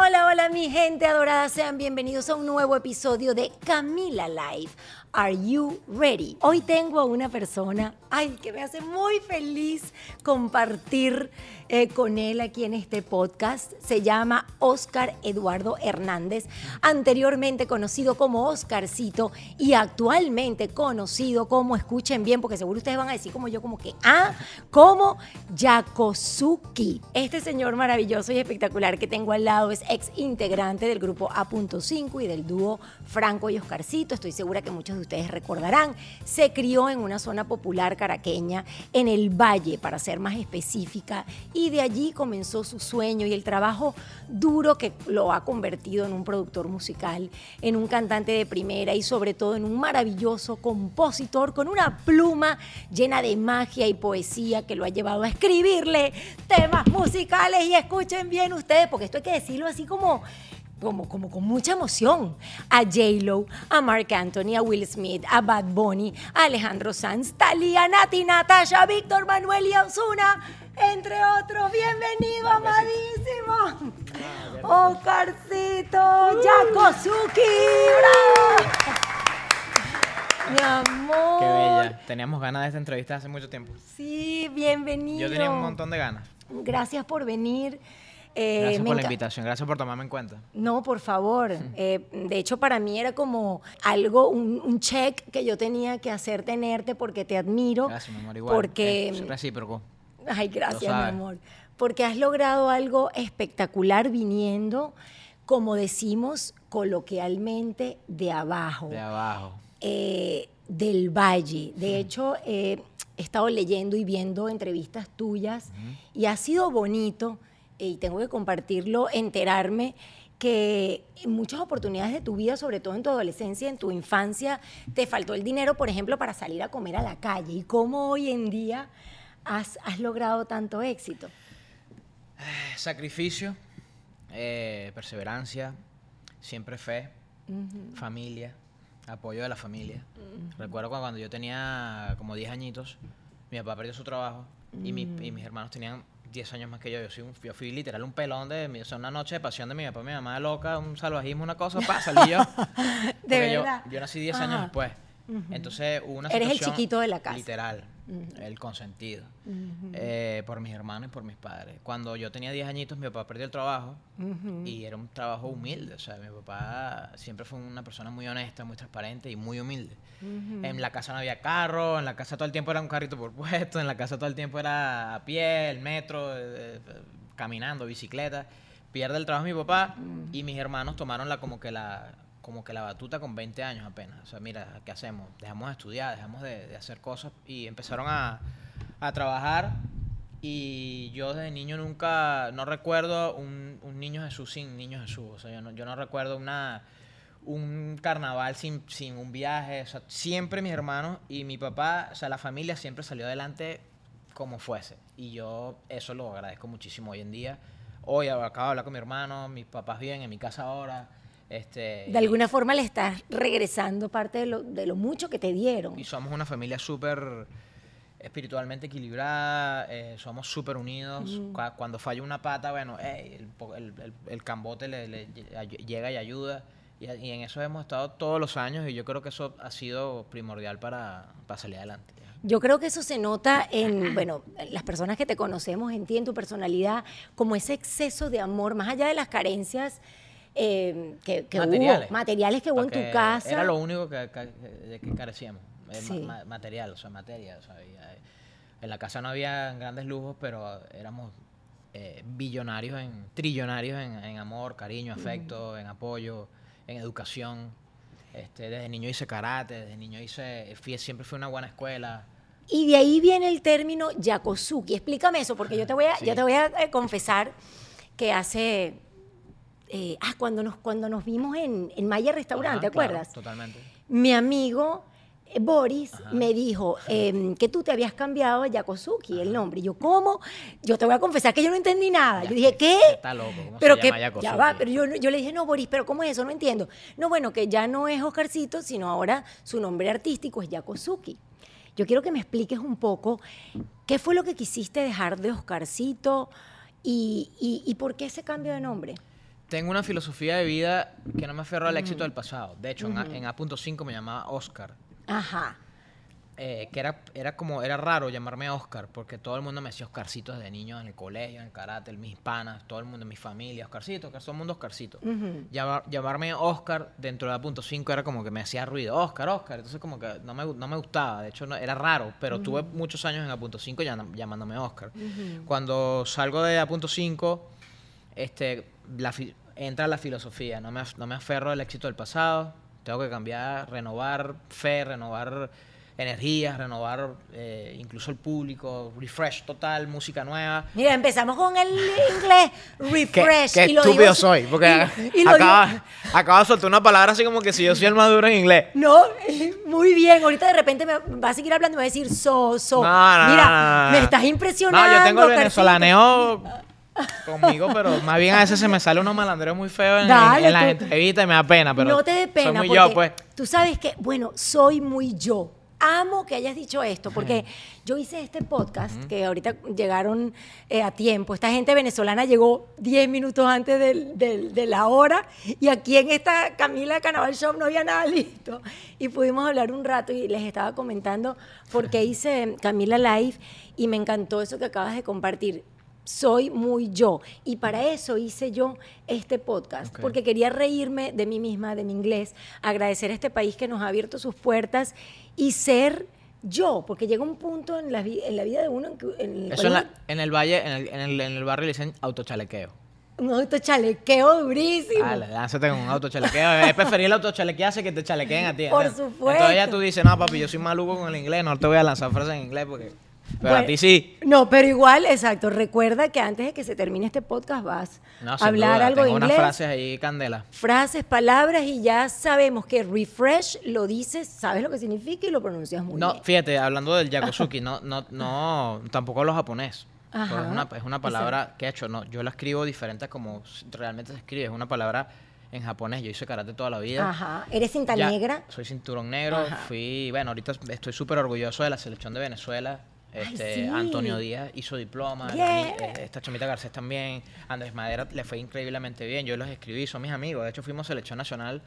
Hola, hola mi gente adorada, sean bienvenidos a un nuevo episodio de Camila Live. Are you ready? Hoy tengo a una persona, ay, que me hace muy feliz compartir eh, con él aquí en este podcast. Se llama Oscar Eduardo Hernández, anteriormente conocido como Oscarcito y actualmente conocido como, escuchen bien, porque seguro ustedes van a decir como yo, como que, ah, como Yakosuki. Este señor maravilloso y espectacular que tengo al lado es ex integrante del grupo A.5 y del dúo Franco y Oscarcito. Estoy segura que muchos de ustedes recordarán. Se crió en una zona popular caraqueña, en el Valle, para ser más específica, y de allí comenzó su sueño y el trabajo duro que lo ha convertido en un productor musical, en un cantante de primera y sobre todo en un maravilloso compositor con una pluma llena de magia y poesía que lo ha llevado a escribirle temas musicales y escuchen bien ustedes, porque esto hay que decirlo así como como, como con mucha emoción a J-Lo, a Mark Anthony, a Will Smith, a Bad Bunny, a Alejandro Sanz, Talía, Nati, Natasha, Víctor Manuel y Osuna, entre otros. Bienvenido, amadísimo. Oscarcito, Yakosuki, bravo. Mi amor. Qué bella. Teníamos ganas de esta entrevista hace mucho tiempo. Sí, bienvenido. Yo tenía un montón de ganas. Gracias por venir. Eh, Gracias por la invitación, gracias por tomarme en cuenta. No, por favor. Eh, de hecho, para mí era como algo, un, un check que yo tenía que hacer tenerte porque te admiro. Gracias, mi amor, igual. Porque, Es recíproco. ay, gracias, mi amor. Porque has logrado algo espectacular viniendo, como decimos coloquialmente, de abajo. De abajo. eh, del Valle. De hecho, eh, he estado leyendo y viendo entrevistas tuyas y ha sido bonito, eh, y tengo que compartirlo, enterarme que en muchas oportunidades de tu vida, sobre todo en tu adolescencia, en tu infancia, te faltó el dinero, por ejemplo, para salir a comer a la calle. Y cómo hoy en día has, has logrado tanto éxito. Sacrificio, eh, perseverancia, siempre fe, familia, apoyo de la familia. Recuerdo cuando, cuando yo tenía como 10 añitos, mi papá perdió su trabajo y, mi- y mis hermanos tenían 10 años más que yo. Yo, soy un- yo fui literal un pelón de mi, o sea, una noche de pasión de mi papá mi mamá loca, un salvajismo, una cosa, pa, salí yo. Yo- verdad? Yo, nací 10 años después. Entonces hubo una Eres el chiquito de la casa. Literal, el consentido. eh, por mis hermanos y por mis padres. Cuando yo tenía 10 añitos, mi papá perdió el trabajo y era un trabajo humilde. O sea, mi papá siempre fue una persona muy honesta, muy transparente y muy humilde. En la casa no había carro, en la casa todo el tiempo era un carrito por puesto, en la casa todo el tiempo era a pie, el metro, eh, eh, caminando, bicicleta. Pierde el trabajo mi papá y mis hermanos tomaron la como que la como que la batuta con 20 años apenas. O sea, mira, ¿qué hacemos? Dejamos de estudiar, dejamos de, de hacer cosas y empezaron a, a trabajar Y yo desde niño nunca, no recuerdo un, un niño Jesús sin niño Jesús. O sea, yo no, yo no recuerdo una, un carnaval sin, sin un viaje. O sea, siempre mis hermanos y mi papá, o sea, la familia siempre salió adelante como fuese. Y yo eso lo agradezco muchísimo hoy en día. Hoy acabo de hablar con mi hermano, mis papás bien, en mi casa ahora. Este, De alguna forma le estás regresando parte de lo, de lo mucho que te dieron. y somos una familia súper espiritualmente equilibrada, eh, somos súper unidos. Cua- Cuando falla una pata, bueno, el, el- el- el cambote le, llega y ayuda. Y, en eso hemos estado todos los años y yo creo que eso ha sido primordial para, para salir adelante. Yo creo que eso se nota en, bueno, en las personas que te conocemos, en ti, en tu personalidad, como ese exceso de amor, más allá de las carencias eh, que, que Materiales. hubo, materiales que hubo en tu casa. Era lo único que, que- de que carecíamos. eh, Sí. ma- material, o sea, materia. o sea, había- eh, en la casa no había grandes lujos, pero éramos eh, billonarios, en, trillonarios en, en amor, cariño, afecto, en apoyo, en educación. Este, desde niño hice karate, desde niño hice, fui- siempre fui una buena escuela. Y de ahí viene el término yakosuki. Explícame eso, porque yo te voy a, Sí. yo te voy a eh, confesar que hace... eh, ah, cuando nos, cuando nos vimos en, en Maya Restaurante, Ajá, ¿te acuerdas? claro, totalmente. Mi amigo eh, Boris me dijo em, que tú te habías cambiado a Yakosuki, el nombre. Y yo, ¿cómo? Yo te voy a confesar que yo no entendí nada. Ya, yo dije, ¿qué? está loco, ¿cómo pero se que, llama ya va, pero yo, yo le dije, no, Boris, pero ¿cómo es eso? No entiendo. No, bueno, que ya no es Oscarcito, sino ahora su nombre artístico es Yakosuki. Yo quiero que me expliques un poco qué fue lo que quisiste dejar de Oscarcito y, y- y por qué ese cambio de nombre. Tengo una filosofía de vida que no me aferro al éxito del pasado. De hecho, en en A.5 me llamaba Oscar. Ajá. eh, que era, era como, era raro llamarme Oscar, porque todo el mundo me decía Oscarcito desde niño en el colegio, en el karate, mis panas, todo el mundo, mi familia, Oscarcito, Oscar, todo el mundo Oscarcito. Llama- llamarme Oscar dentro de la punto 5 era como que me hacía ruido, Oscar, Oscar, entonces como que no me, no me gustaba, de hecho no- era raro, pero tuve muchos años en A punto 5 llamándome Oscar. Cuando salgo de A punto 5, este, la entra la filosofía, no me, no me aferro al éxito del pasado, tengo que cambiar, renovar fe, renovar energías, renovar eh, incluso el público, refresh total, música nueva. Mira, empezamos con el inglés, refresh. qué y lo estúpido digo- soy, porque y- y acaba, de soltar una palabra así como que si yo soy el más duro en inglés. No, muy bien. Ahorita de repente me va a seguir hablando y me va a decir so, so. No, no, Mira, no, me estás impresionando. No, yo tengo el venezolaneo conmigo, pero más bien a veces se me sale unos malandreos muy feos en, en- Dale, en las tú- entrevistas y me da pena, pero no te dé pena. soy muy porque yo, pues. Tú sabes que, bueno, soy muy yo. Amo que hayas dicho esto, porque yo hice este podcast que ahorita llegaron eh, a tiempo. Esta gente venezolana llegó 10 minutos antes del- del- de la hora y aquí en esta Camila Carnaval Show no había nada listo. Y pudimos hablar un rato y les estaba comentando por qué hice Camila Live y me encantó eso que acabas de compartir soy muy yo. Y para eso hice yo este podcast, Ok. porque quería reírme de mí misma, de mi inglés, agradecer a este país que nos ha abierto sus puertas y ser yo, porque llega un punto en la, vi- en la vida de uno en, que, en Eso en, la- uno- en el valle, en el, en el, en el barrio le dicen autochalequeo. un autochalequeo durísimo. Dale, lánzate con un autochalequeo. Es preferible autochalequearse que te chalequeen a ti. Por ¿no? supuesto. Entonces ya tú dices, no, papi, yo soy maluco con el inglés, no te voy a lanzar frases en inglés porque... Pero a ti sí. No, pero igual, exacto. Recuerda que antes de que se termine este podcast vas No, a hablar duda, algo de tengo unas inglés. frases ahí candela. frases, palabras y ya sabemos que refresh lo dices, sabes lo que significa y lo pronuncias muy No, bien. fíjate, hablando del yakuzuki, no, no, no, tampoco lo japonés. Es, una, es una palabra que he hecho, no, yo la escribo diferente como realmente se escribe. Es una palabra en japonés. Yo hice karate toda la vida. Ajá. ¿Eres cinta Ya, negra? Soy cinturón negro. Ajá. Fui, bueno, ahorita estoy súper orgulloso de la selección de Venezuela. Ay, Este, sí. Antonio Díaz hizo diploma, Yeah. eh, esta Chomita Garcés también, Andrés Madera le fue increíblemente bien, yo los escribí, son mis amigos, de hecho fuimos selección nacional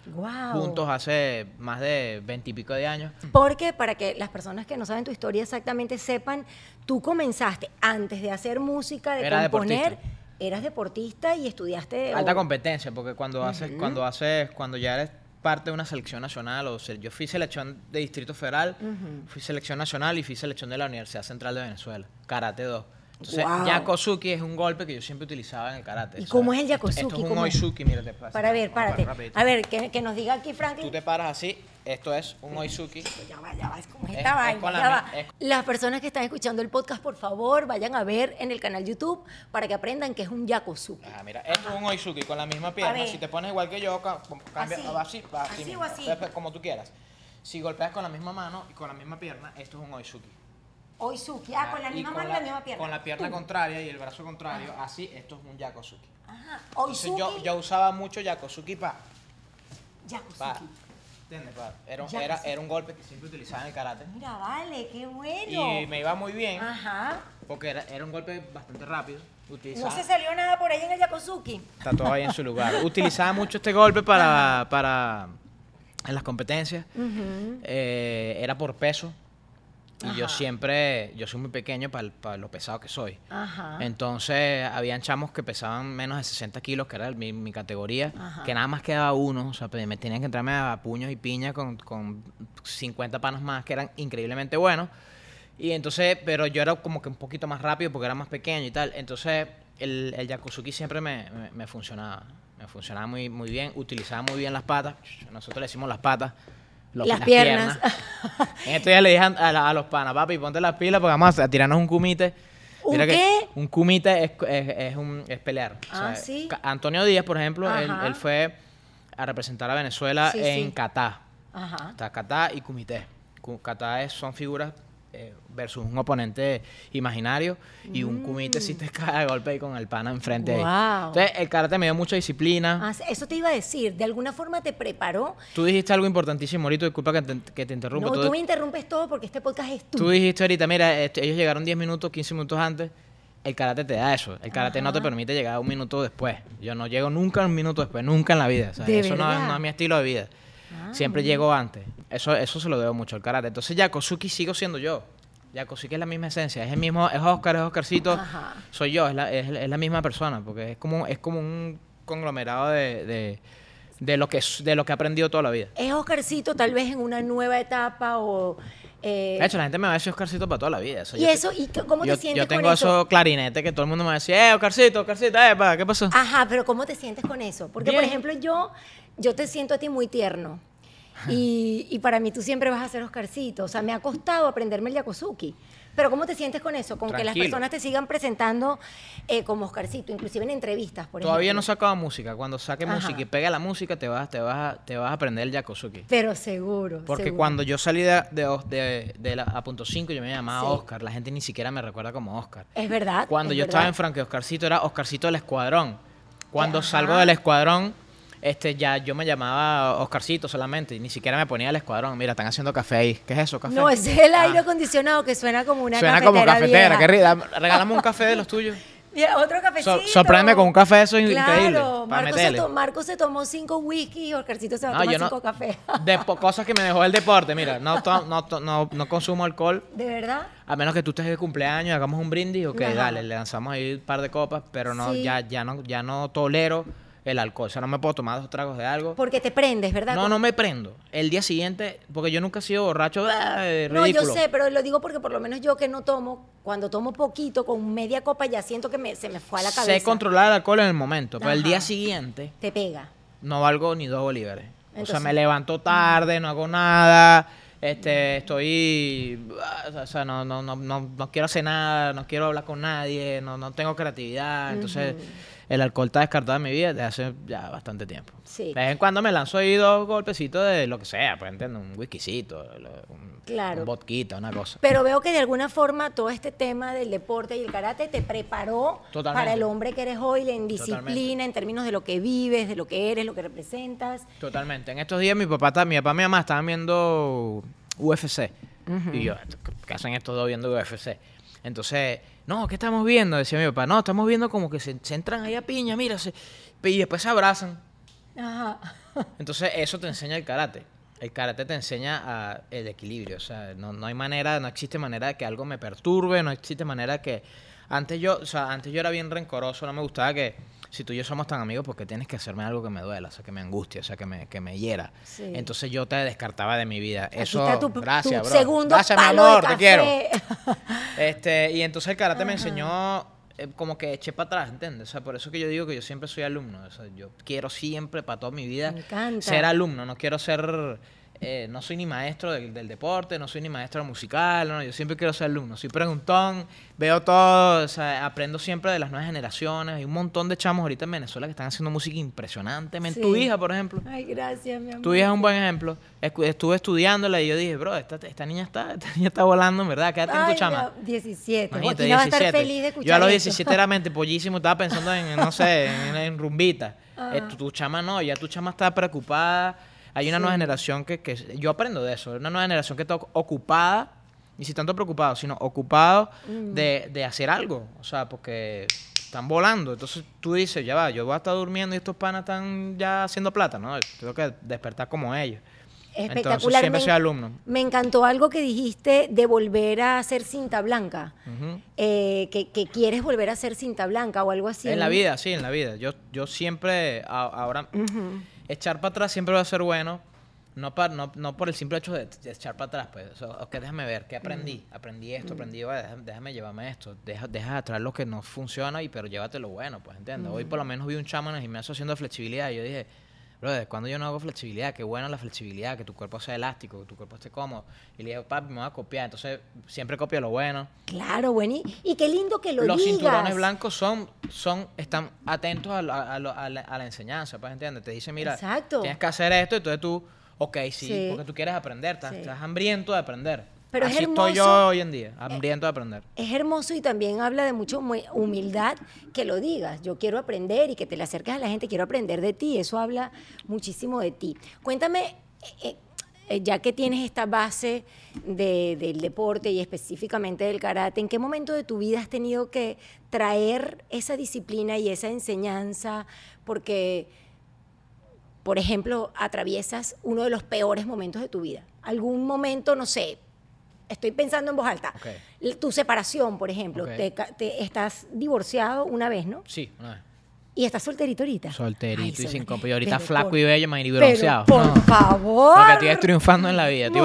juntos hace más de veintipico de años. Porque para que las personas que no saben tu historia exactamente sepan, tú comenzaste antes de hacer música, de Era componer, deportista. eras deportista y estudiaste... Alta o- competencia, porque cuando haces, cuando haces, cuando ya eres parte de una selección nacional, o se- yo fui selección de Distrito Federal, fui selección nacional y fui selección de la Universidad Central de Venezuela, Karate 2. Entonces, Wow. Yakosuki es un golpe que yo siempre utilizaba en el karate. ¿Y o sea, cómo es el Yakosuki? Esto, es un ¿Cómo es? Oizuki, mira, te pasa. Para ver, párate. A ver, que, que nos diga aquí Franklin. Tú te paras así esto es un oizuki. Ya va, ya va, es como Es- esta es vaina, con la ya mi- va. es- Las personas que están escuchando el podcast, por favor, vayan a ver en el canal YouTube para que aprendan que es un yakosuki. Ah, mira, esto es un oizuki con la misma pierna. Si te pones igual que yo, ca- cambia Así. así, va así, Así o así. Entonces, como tú quieras. Si golpeas con la misma mano y con la misma pierna, esto es un oizuki. Oizuki, ah, con la misma mano y la misma pierna. Con la pierna Tú. contraria y el brazo contrario, así, esto es un yakosuki. Ajá, Entonces, oizuki, yo, yo usaba mucho yakosuki para yakosuki. Era, Ya, era, era un golpe que siempre utilizaba en el karate. Mira, vale, qué bueno. Y me iba muy bien, Ajá. porque era, era un golpe bastante rápido. No se salió nada por ahí en el yakosuki. Está todo ahí en su lugar. Utilizaba mucho este golpe para, para en las competencias. Eh, era por peso. Y yo siempre, yo soy muy pequeño para lo pesado que soy. Ajá. Entonces, habían chamos que pesaban menos de 60 kilos, que era mi, mi categoría, Ajá. que nada más quedaba uno. O sea, me tenían que entrarme a puños y piña con, con 50 panos más, que eran increíblemente buenos. Y entonces, pero yo era como que un poquito más rápido porque era más pequeño y tal. Entonces, el, el Yakuzuki siempre me, me- me funcionaba. Me funcionaba muy, muy bien. Utilizaba muy bien las patas. Nosotros le decimos las patas. Los- Las piernas. en estos días le dije a, los panas, papi, ponte las pilas porque vamos a tirarnos un kumite. ¿Un Mira que qué? un kumite es, es, es un, es pelear. O Ah, sea, ¿sí? Ca- Antonio Díaz, por ejemplo, él, fue a representar a Venezuela Sí, en sí. Catá. Ajá. Está Catá y Kumité. Ku- Catá es- son figuras eh, versus un oponente imaginario y un Kumite si te cae de golpe ahí con el pana enfrente. ahí. Mm. Guau. Entonces, el karate me dio mucha disciplina. Ah, eso te iba a decir, de alguna forma te preparó. Tú dijiste algo importantísimo ahorita, disculpa que te, que te interrumpa. No, tú, tú me interrumpes todo porque este podcast es tú tuyo. dijiste ahorita, mira, este, ellos llegaron 10 minutos, 15 minutos antes. El karate te da eso. El karate no te Ajá. permite llegar un minuto después. Yo no llego nunca un minuto después, nunca en la vida. O sea, ¿De eso no es, no es mi estilo de vida. Ah, Siempre llego antes. Eso, eso se lo debo mucho al karate. Entonces, Yakosuki sigo siendo yo. Yakosuki es la misma esencia. Es el mismo, es Oscar, es Oscarcito. Ajá. Soy yo, es la, es, es la misma persona. Porque es como, es como un conglomerado de, de, de lo que, de lo que he aprendido toda la vida. Es Oscarcito tal vez en una nueva etapa o... eh, De hecho, la gente me va a decir Oscarcito para toda la vida. O sea, ¿Y yo eso? ¿Y cómo yo, te sientes yo tengo con eso? esos clarinetes que todo el mundo me va a decir, eh, Oscarcito, Oscarcito, eh, pa, ¿qué pasó? Ajá, pero ¿cómo te sientes con eso? Porque, por Bien. ejemplo, yo, yo te siento a ti muy tierno. Y, y para mí tú siempre vas a ser Oscarcito. O sea, me ha costado aprenderme el Yakuzuki. Pero ¿cómo te sientes con eso? Con que las personas te sigan presentando eh, como Oscarcito, inclusive en entrevistas, por Todavía no sacado música. Cuando saque Ajá. música y pegue la música, te vas, te vas, a, te vas a aprender el Yakosuki. Pero seguro. Porque seguro. cuando yo salí de, de, de- de la, a punto 5, yo me llamaba Sí. Oscar. La gente ni siquiera me recuerda como Oscar. Es verdad. Cuando es yo estaba en Frankie Oscarcito, era Oscarcito del Escuadrón. Cuando Ajá. salgo del Escuadrón, este, ya yo me llamaba Oscarcito solamente. Y ni siquiera me ponía el Escuadrón. Mira, están haciendo café ahí. ¿Qué es eso? ¿Café? No, es el Ah, aire acondicionado que suena como una Suena cafetera como cafetera. vieja. Qué rida. Regálame un café de los tuyos. Mira, otro cafecito. So- sorpréndeme con un café claro, increíbles, para Marco se, meterle. to- Marco se tomó cinco whisky y Oscarcito se va a No, tomar no- cinco cafés. De cosas que me dejó el deporte. Mira, no, to- no, to- no, no consumo alcohol. ¿De verdad? A menos que tú estés de cumpleaños, hagamos un brindis, ok, Ajá. dale, le lanzamos ahí un par de copas, pero no, Sí. ya, ya no, ya no tolero el alcohol. O sea, no me puedo tomar dos tragos de algo. Porque te prendes, ¿verdad? No, no me prendo. El día siguiente, porque yo nunca he sido borracho, ¡ah! No, ridículo. yo sé, pero lo digo porque por lo menos yo que no tomo, cuando tomo poquito, con media copa ya siento que me, se me fue a la cabeza. Sé controlar el alcohol en el momento, pero el día siguiente Te pega. no valgo ni dos bolívares. o sea, me levanto tarde, no hago nada, este, estoy, ah, o sea, no, no, no, no, no quiero hacer nada, no quiero hablar con nadie, no, no tengo creatividad, entonces el alcohol está descartado de mi vida desde hace ya bastante tiempo. Sí. De vez en cuando me lanzo ahí dos golpecitos de lo que sea, pues entiendo, un whiskycito, un, Claro. un vodquita, una cosa. Pero veo que de alguna forma todo este tema del deporte y el karate te preparó Totalmente. para el hombre que eres hoy, en disciplina, Totalmente. en términos de lo que vives, de lo que eres, lo que representas. Totalmente. En estos días mi papá, ta- mi papá y mi mamá estaban viendo UFC. Y yo, ¿qué hacen estos dos viendo UFC? Entonces, no, ¿qué estamos viendo? Decía mi papá, no, estamos viendo como que se, se entran ahí a piña, mira, se- y después se abrazan. Ajá. Entonces, eso te enseña el karate. El karate te enseña a el equilibrio. O sea, no, no hay manera, no existe manera de que algo me perturbe, no existe manera que. Antes yo, o sea, antes yo era bien rencoroso, no me gustaba que si tú y yo somos tan amigos, porque tienes que hacerme algo que me duela, o sea, que me angustie, o sea, que me, que me hiera. Sí. Entonces yo te descartaba de mi vida. Aquí Eso, está tu, tu gracias, bro. segundo Gracias, mi amor, de te quiero. Este, y entonces el karate me enseñó eh, como que eché para atrás, ¿entiendes? O sea, por eso que yo digo que yo siempre soy alumno. O sea, yo quiero siempre para toda mi vida Me ser alumno, no quiero ser eh, no soy ni maestro del, del deporte, no soy ni maestro musical, no, yo siempre quiero ser alumno. Soy preguntón, veo todo, o sea, aprendo siempre de las nuevas generaciones. Hay un montón de chamos ahorita en Venezuela que están haciendo música impresionantemente. Tu Sí. hija, por ejemplo. Ay, gracias, mi amor. Tu hija es un buen ejemplo. Estuve estudiándola y yo dije, bro, esta, esta niña está, esta niña está volando, en verdad. Quédate en tu Ay, chama. mi- 17. Imagínate, va a estar 17. feliz de escuchar Yo a los esto. 17 era mente pollísimo, estaba pensando en, no sé, en, en rumbita. Ah. Eh, tu, tu chama no, ya tu chama está preocupada. Hay una Sí. nueva generación que, que yo aprendo de eso, una nueva generación que está ocupada, ni si tanto preocupado, sino ocupado Mm. de, de hacer algo. O sea, porque están volando. Entonces tú dices, ya va, yo voy a estar durmiendo y estos panas están ya haciendo plata, ¿no? Tengo que despertar como ellos. Entonces Espectacular. siempre me, soy alumno. me encantó algo que dijiste de volver a hacer cinta blanca. Eh, que, que quieres volver a hacer cinta blanca o algo así. En la vida, sí, en la vida. Yo, yo siempre, a- ahora, echar para atrás siempre va a ser bueno. No, pa- no, no por el simple hecho de, de echar para atrás, pues. O sea, ok, déjame ver, ¿qué aprendí? Aprendí esto, aprendí, vaya, déjame, déjame llevarme esto. Deja, deja atrás lo que no funciona, y pero llévate lo bueno, pues, ¿entiendes? Hoy por lo menos vi un chamo en el gimnasio haciendo flexibilidad y yo dije, brother, cuando yo no hago flexibilidad, qué buena la flexibilidad, que tu cuerpo sea elástico, que tu cuerpo esté cómodo. Y le dije, papi, me voy a copiar. Entonces, siempre copio lo bueno. Claro, bueno. Y, y qué lindo que lo los digas. cinturones blancos son, son, están atentos a, lo- a lo- a la, a la enseñanza, pues, ¿entiendes? Te dicen, mira, Exacto. tienes que hacer esto, entonces tú, ok, sí, Sí. porque tú quieres aprender, estás, Sí. estás hambriento de aprender. Pero es Así estoy yo hermoso. hoy en día, hambriento de aprender. Es hermoso y también habla de mucha humi- humildad que lo digas. Yo quiero aprender y que te le acerques a la gente, quiero aprender de ti. Eso habla muchísimo de ti. Cuéntame, eh, eh, ya que tienes esta base de- del deporte y específicamente del karate, ¿en qué momento de tu vida has tenido que traer esa disciplina y esa enseñanza? Porque, por ejemplo, atraviesas uno de los peores momentos de tu vida. Algún momento, no sé, estoy pensando en voz alta. Tu separación, por ejemplo, te, te- estás divorciado una vez, ¿no? Sí, una vez. Y estás solterito ahorita. Solterito Ay, y sin copa. Y ahorita pero flaco por- y bello, man, y pero bronceado. por No, favor. Porque estoy triunfando en la vida. Te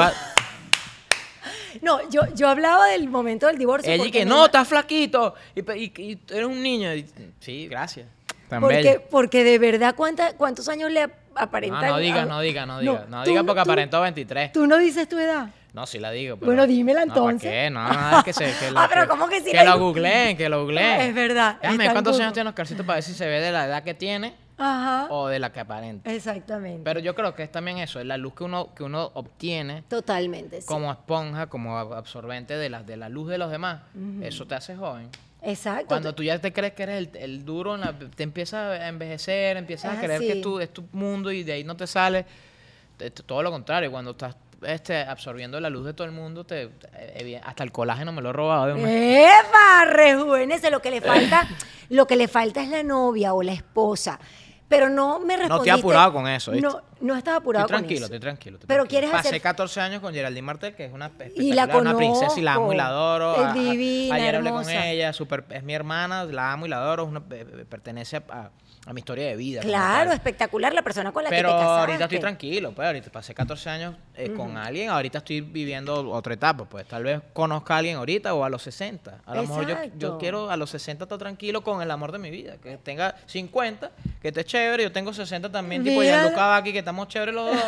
No, yo, yo hablaba del momento del divorcio. Ella que no, estás flaquito. Y, y- y eres un niño. Y- sí, gracias. Tan porque, bello. porque de verdad, ¿cuánta- ¿cuántos años le aparentan? No, no digas, a- no digas, no digas. No, tú- digas porque tú- aparentó 23. Tú no dices tu edad. No, sí la digo. Pero, Bueno, dímela No, ¿para entonces. qué? No, no, es que se. Que lo, Ah, pero ¿cómo que sí Que la lo googleen, que lo googleen. Es verdad, Déjame cuántos años tiene Oscarcito para ver si se ve de la edad que tiene Ajá. o de la que aparenta. Exactamente. Pero yo creo que es también eso, es la luz que uno, que uno obtiene Totalmente. sí. como esponja, como ab- absorbente de la, de la luz de los demás. Eso te hace joven. Exacto. Cuando tú ya te crees que eres el, el duro, la- te empiezas a envejecer, empiezas Es a creer que así. es tu, es tu mundo y de ahí no te sale. Te- te- todo lo contrario, cuando estás este, absorbiendo la luz de todo el mundo, te, te- evi- hasta el colágeno me lo he robado de un ¡Epa! Rejuvenece. Lo que le falta, lo que le falta es la novia o la esposa. Pero no me No respondiste. te he apurado con eso, ¿viste? No, no estás apurado Estoy con tranquilo, eso. estoy tranquilo. estoy Pero tranquilo. quieres Pasé hacer- 14 años con Geraldine Martel, que es una Y la una princesa y la amo y la adoro. Es A- a- divina, Ayer hablé con ella, super, es mi hermana, la amo y la adoro, una- eh, eh, pertenece a, a mi historia de vida. Claro, espectacular la persona con la Pero que te casaste. ahorita estoy tranquilo, pues ahorita pasé 14 años eh, con alguien, ahorita estoy viviendo otra etapa, pues tal vez conozca a alguien ahorita o a los 60. A lo mejor yo, yo quiero a los 60 estar tranquilo con el amor de mi vida, que tenga 50, que esté chévere, yo tengo 60 también, tipo Mira. ya Luca aquí, que estamos chéveres los dos,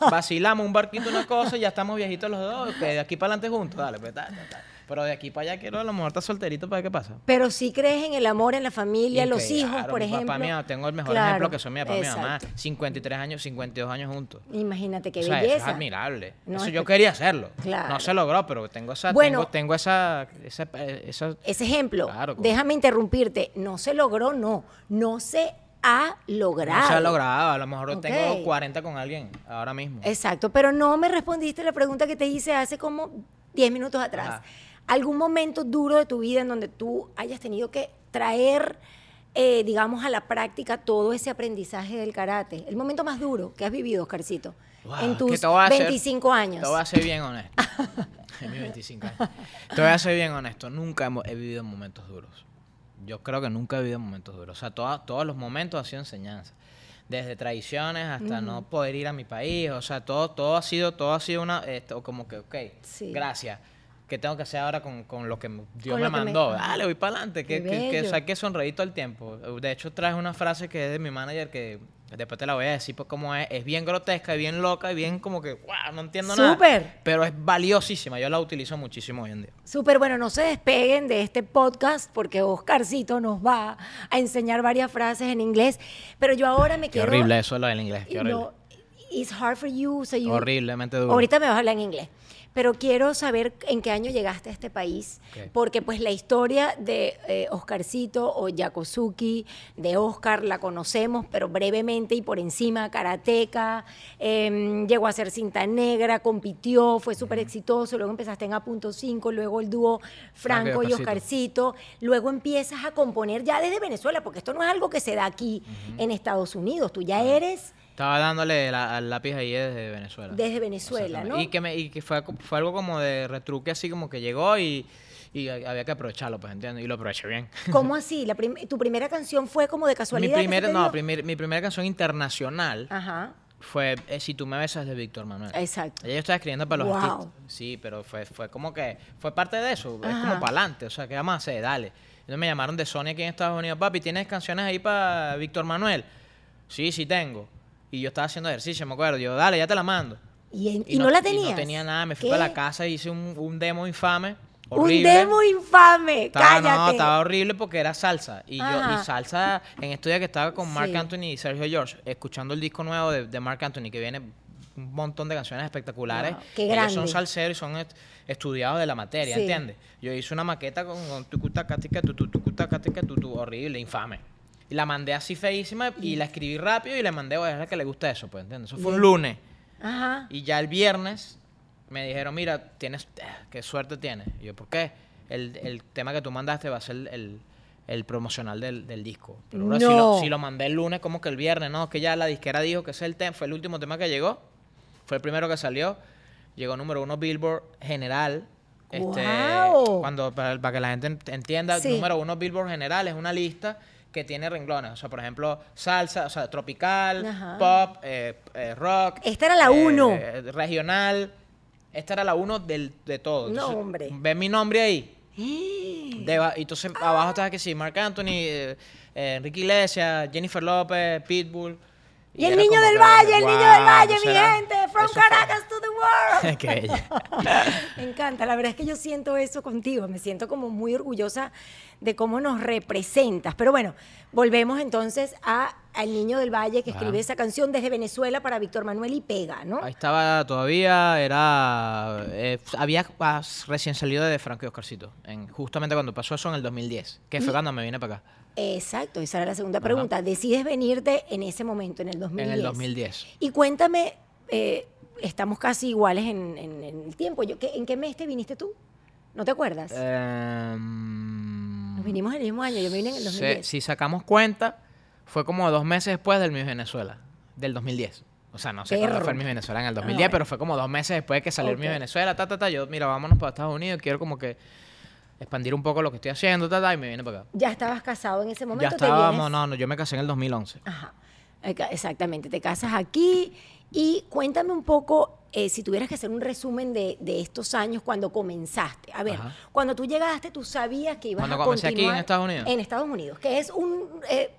vacilamos un barquito, una cosa, y ya estamos viejitos los dos, que de aquí para adelante juntos, dale, pues tal, tal, tal. Pero de aquí para allá quiero a lo mejor estar solterito para ver qué pasa. Pero sí crees en el amor, en la familia, en los hijos, claro, por mi ejemplo. Papá, tengo el mejor Claro, ejemplo que son mi papá y mi mamá. exacto. 53 años, 52 años juntos. Imagínate qué O sea, eso es belleza. admirable. No, eso es yo que- quería hacerlo. Claro. No se logró, pero tengo esa, Bueno. tengo, tengo esa, esa, esa- Ese ejemplo, déjame interrumpirte, no se logró, no, no se ha logrado. no se ha logrado. A lo mejor Ok. tengo 40 con alguien ahora mismo. Exacto, pero no me respondiste la pregunta que te hice hace como 10 minutos atrás. Ajá. ¿Algún momento duro de tu vida en donde tú hayas tenido que traer, eh, digamos, a la práctica todo ese aprendizaje del karate? El momento más duro que has vivido, Oscarcito, Wow, en que tus ser- 25 años. Te voy a ser bien honesto. en mis 25 años. Te voy a ser bien honesto. Nunca he vivido momentos duros. Yo creo que nunca he vivido momentos duros. O sea, toda- todos los momentos han sido enseñanza. Desde tradiciones hasta no poder ir a mi país. O sea, todo, todo ha sido, todo ha sido una, esto, como que, ok, Sí. gracias. ¿Qué tengo que hacer ahora con, con lo que Dios Con me mandó? Ajá. Dale, voy para adelante. Que, que, que, o sea, que sonreír todo el tiempo. De hecho, traje una frase que es de mi manager que Después te la voy a decir pues cómo es. Es bien grotesca y bien loca y bien como que, wow, no entiendo nada. Súper. Pero es valiosísima. Yo la utilizo muchísimo hoy en día. Súper, bueno, no se despeguen de este podcast porque Oscarcito nos va a enseñar varias frases en inglés. Pero yo ahora me Qué quiero... horrible eso lo del inglés. Qué horrible. No, it's hard for you, so you- Horriblemente duro. Ahorita me vas a hablar en inglés. Pero quiero saber en qué año llegaste a este país, porque pues la historia de eh, Oscarcito o Yakosuki, de Oscar, la conocemos, pero brevemente y por encima, karateca, em, llegó a ser cinta negra, compitió, fue súper exitoso, luego empezaste en A.5, luego el dúo Franco y Oscarcito, luego empiezas a componer ya desde Venezuela, porque esto no es algo que se da aquí en Estados Unidos, tú ya eres Estaba dándole la- al lápiz ahí desde Venezuela. desde Venezuela, ¿no? Y que, me, y que fue, fue algo como de retruque así como que llegó y, y había que aprovecharlo, pues entiendo. Y lo aproveché bien. ¿Cómo así? La prim- ¿Tu primera canción fue como de mi, casualidad? primera, te no, primer- mi primera canción internacional Ajá, fue eh, Si tú me besas de Víctor Manuel. exacto. Ella yo estaba escribiendo para los Wow. artistas. Sí, pero fue, fue como que fue parte de eso. Es como para adelante. O sea, ¿qué vamos a hacer? Dale. Entonces me llamaron de Sony aquí en Estados Unidos. Papi, ¿tienes canciones ahí para Víctor Manuel? Sí, sí tengo. Y yo estaba haciendo ejercicio, me acuerdo. Yo, dale, ya te la mando. ¿Y, en- y no, la tenías? Y no tenía nada. Me fui ¿Qué? para la casa y hice un, un demo infame. Un Horrible. demo infame, Estaba, no, cállate. estaba horrible porque era salsa. Y yo, y salsa en estos días que estaba con Mark Sí. Anthony y Sergio George, escuchando el disco nuevo de, de Mark Anthony, que viene un montón de canciones espectaculares. Wow, qué Ellos son salseros y son est- estudiados de la materia, Sí. ¿entiendes? Yo hice una maqueta con, con tucutacatica, tutu, tucutacatica, tutu, horrible, infame. Y la mandé así feísima y la escribí rápido y le mandé, oye, es que le gusta eso, pues, ¿entiendes? Eso fue un lunes. Ajá. Y ya el viernes me dijeron, mira, tienes, eh, qué suerte tienes. Y yo, ¿por qué? El, el tema que tú mandaste va a ser el, el promocional del, del disco. Pero ahora si, lo, si lo mandé el lunes, como que el viernes, no, que ya la disquera dijo que ese es el tema, fue el último tema que llegó, fue el primero que salió, llegó número uno Billboard general. Este, ¡Guau! cuando para, para que la gente ent- entienda, Sí. número uno Billboard general es una lista que tiene renglones, o sea, por ejemplo, salsa, o sea, tropical, Ajá. pop, eh, eh, rock, Esta era la uno. eh, regional. Esta era la uno del, de todo. No, hombre. Ve mi nombre ahí. De y entonces abajo estaba que sí, Marc Anthony, Enrique Iglesias, Jennifer López, Pitbull. Y el niño del valle, el niño del wow, valle, mi gente, from eso fue- Caracas to the world. Qué bella. Me encanta, la verdad es que yo siento eso contigo, me siento como muy orgullosa de cómo nos representas. Pero bueno, volvemos entonces a al niño del valle que Ajá. escribe esa canción desde Venezuela para Víctor Manuel y pega, ¿no? Ahí estaba todavía, era. eh, había ah, recién salido de Franco y Oscarcito. En, justamente cuando pasó eso en el 2010, que fue cuando me vine para acá. Exacto, esa era la segunda pregunta. Decides venirte en ese momento, en el 2010. En el 2010. Y cuéntame, eh, estamos casi iguales en, en- en el tiempo. Yo, ¿qué- ¿En qué mes te viniste tú? ¿No te acuerdas? Em, Nos vinimos el mismo año, yo me vine en el se- 2010. si sacamos cuenta, fue como dos meses después del Miss Venezuela, del 2010. O sea, no sé cuándo fue el Miss Venezuela en el 2010, bueno. pero fue como dos meses después de que salió el Miss. Venezuela, ta, ta, ta. Yo, mira, vámonos para Estados Unidos, quiero como que expandir un poco lo que estoy haciendo, ta, ta, y me vine para acá. Ya estabas casado en ese momento. Ya estábamos, no, no, yo me casé en el 2011. Ajá, exactamente. Te casas aquí y cuéntame un poco, eh, si tuvieras que hacer un resumen de, de estos años cuando comenzaste. A ver, Ajá. cuando tú llegaste, tú sabías que ibas Cuando a comencé aquí en continuar Estados Unidos. En Estados Unidos, que es un eh,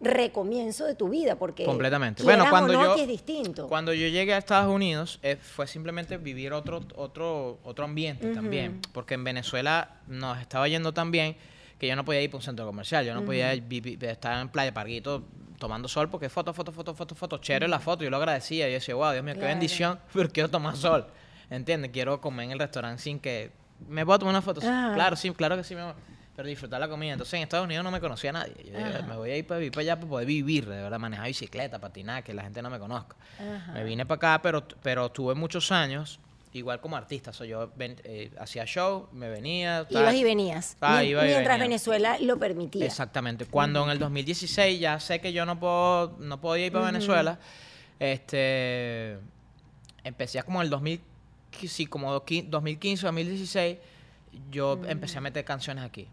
recomienzo de tu vida, porque Completamente. Bueno, cuando no, yo aquí es distinto. cuando yo llegué a Estados Unidos eh, fue simplemente vivir otro otro otro ambiente también, porque en Venezuela nos estaba yendo tan bien que yo no podía ir para un centro comercial, yo no podía estar en Playa Parguito tomando sol porque foto, foto, foto, foto, foto, chévere la foto, yo lo agradecía, yo decía, wow, Dios mío, qué Claro. bendición, pero quiero tomar sol, ¿entiendes? Quiero comer en el restaurante sin que me puedo tomar una foto, Ajá. claro, sí, claro que sí, mi amor. Pero disfrutar la comida. Entonces en Estados Unidos no me conocía a nadie. Yo Ajá. me voy a ir para, vivir para allá para poder vivir, de verdad, manejar bicicleta, patinar, que la gente no me conozca. Ajá. Me vine para acá, pero, pero tuve muchos años, igual como artista. O sea, yo ven- eh, hacía show, me venía. tal. Ibas y venías. Y mientras venía. Venezuela lo permitía. Exactamente. Cuando en el 2016 ya sé que yo no puedo, no podía ir para Venezuela, este, empecé como en el 2000, sí, como 2015, 2016, yo empecé a meter canciones aquí.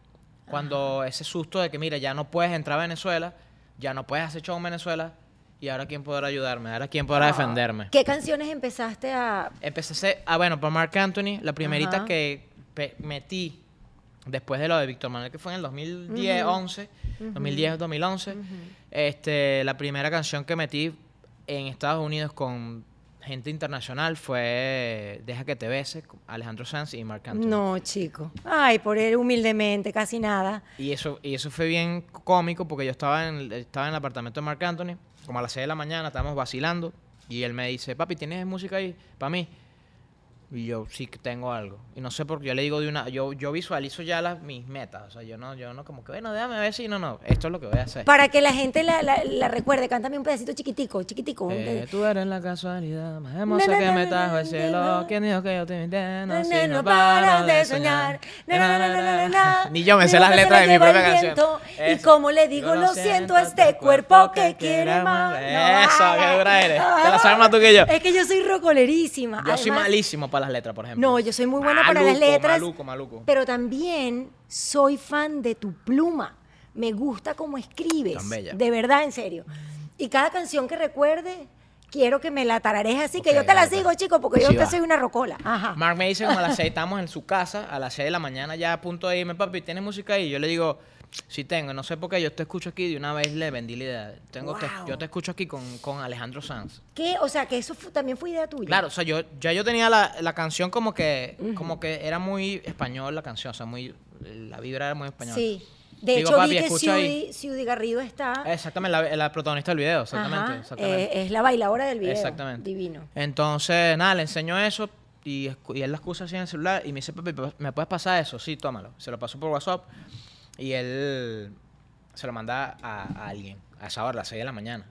Cuando ese susto de que, mira, ya no puedes entrar a Venezuela, ya no puedes hacer show en Venezuela, y ahora quién podrá ayudarme, ahora quién podrá defenderme. ¿Qué canciones empezaste a...? Empecé a ah, bueno, por Mark Anthony, la primerita Ajá. que metí después de lo de Víctor Manuel, que fue en el 2010, 11, 2010, 2011, este, la primera canción que metí en Estados Unidos con gente internacional fue Deja que te bese, Alejandro Sanz y Marc Anthony. No, chico. Ay, por él humildemente, casi nada. Y eso, y eso fue bien cómico porque yo estaba en, el- estaba en el apartamento de Marc Anthony, como a las 6 de la mañana, estábamos vacilando, y él me dice, papi, ¿tienes música ahí para mí? Y yo sí que tengo algo. Y no sé por qué yo le digo de una, yo, yo visualizo ya las, mis metas. O sea, yo no, yo no como que, bueno, déjame ver si no, no, esto es lo que voy a hacer. Para que la gente la, la- la recuerde, cántame un pedacito chiquitico, chiquitico. Eh, tú eres la casualidad más hermosa na, que na, me na, trajo el cielo. ¿Quién dijo que yo te invité? No, si no paras de soñar. Na. Ni yo me sé las que letras de mi propia canción. Y como le digo, lo siento a este cuerpo que quiere más. Eso, qué dura eres. Te la sabes más tú que yo. Es que yo soy rocolerísima. Yo soy malísimo para las letras, por ejemplo. No, yo soy muy buena para las letras. Maluco, maluco. Pero también soy fan de tu pluma. Me gusta cómo escribes. Tan bella. De verdad, en serio. Y cada canción que recuerde, quiero que me la tararees así, que yo te la sigo, chico, porque yo te va. soy una rocola. Ajá. Mark me dice como a las 6 estamos en su casa, a las 6 de la mañana ya a punto de irme, papi, ¿tienes música ahí? Yo le digo, sí tengo, no sé por qué, yo te escucho aquí, de una vez le vendí la idea. Tengo te- Wow. yo te escucho aquí con, con Alejandro Sanz. ¿Qué? O sea, que eso fu- también fue idea tuya. Claro, o sea, yo ya yo tenía la, la canción como que como que era muy español la canción, o sea, muy la vibra era muy española. Sí. De Digo, hecho, papi, vi que. Ciudi, Ciudi Garrido está. Exactamente, la, la protagonista del video, exactamente, Ajá, exactamente. eh, es la bailadora del video. Exactamente. Divino. Entonces, nada, le enseño eso y, él la excusa así en el celular y me dice, papi, ¿me puedes pasar eso? Sí, tómalo. Se lo pasó por WhatsApp y él se lo manda a, a alguien a esa hora, a las 6 de la mañana.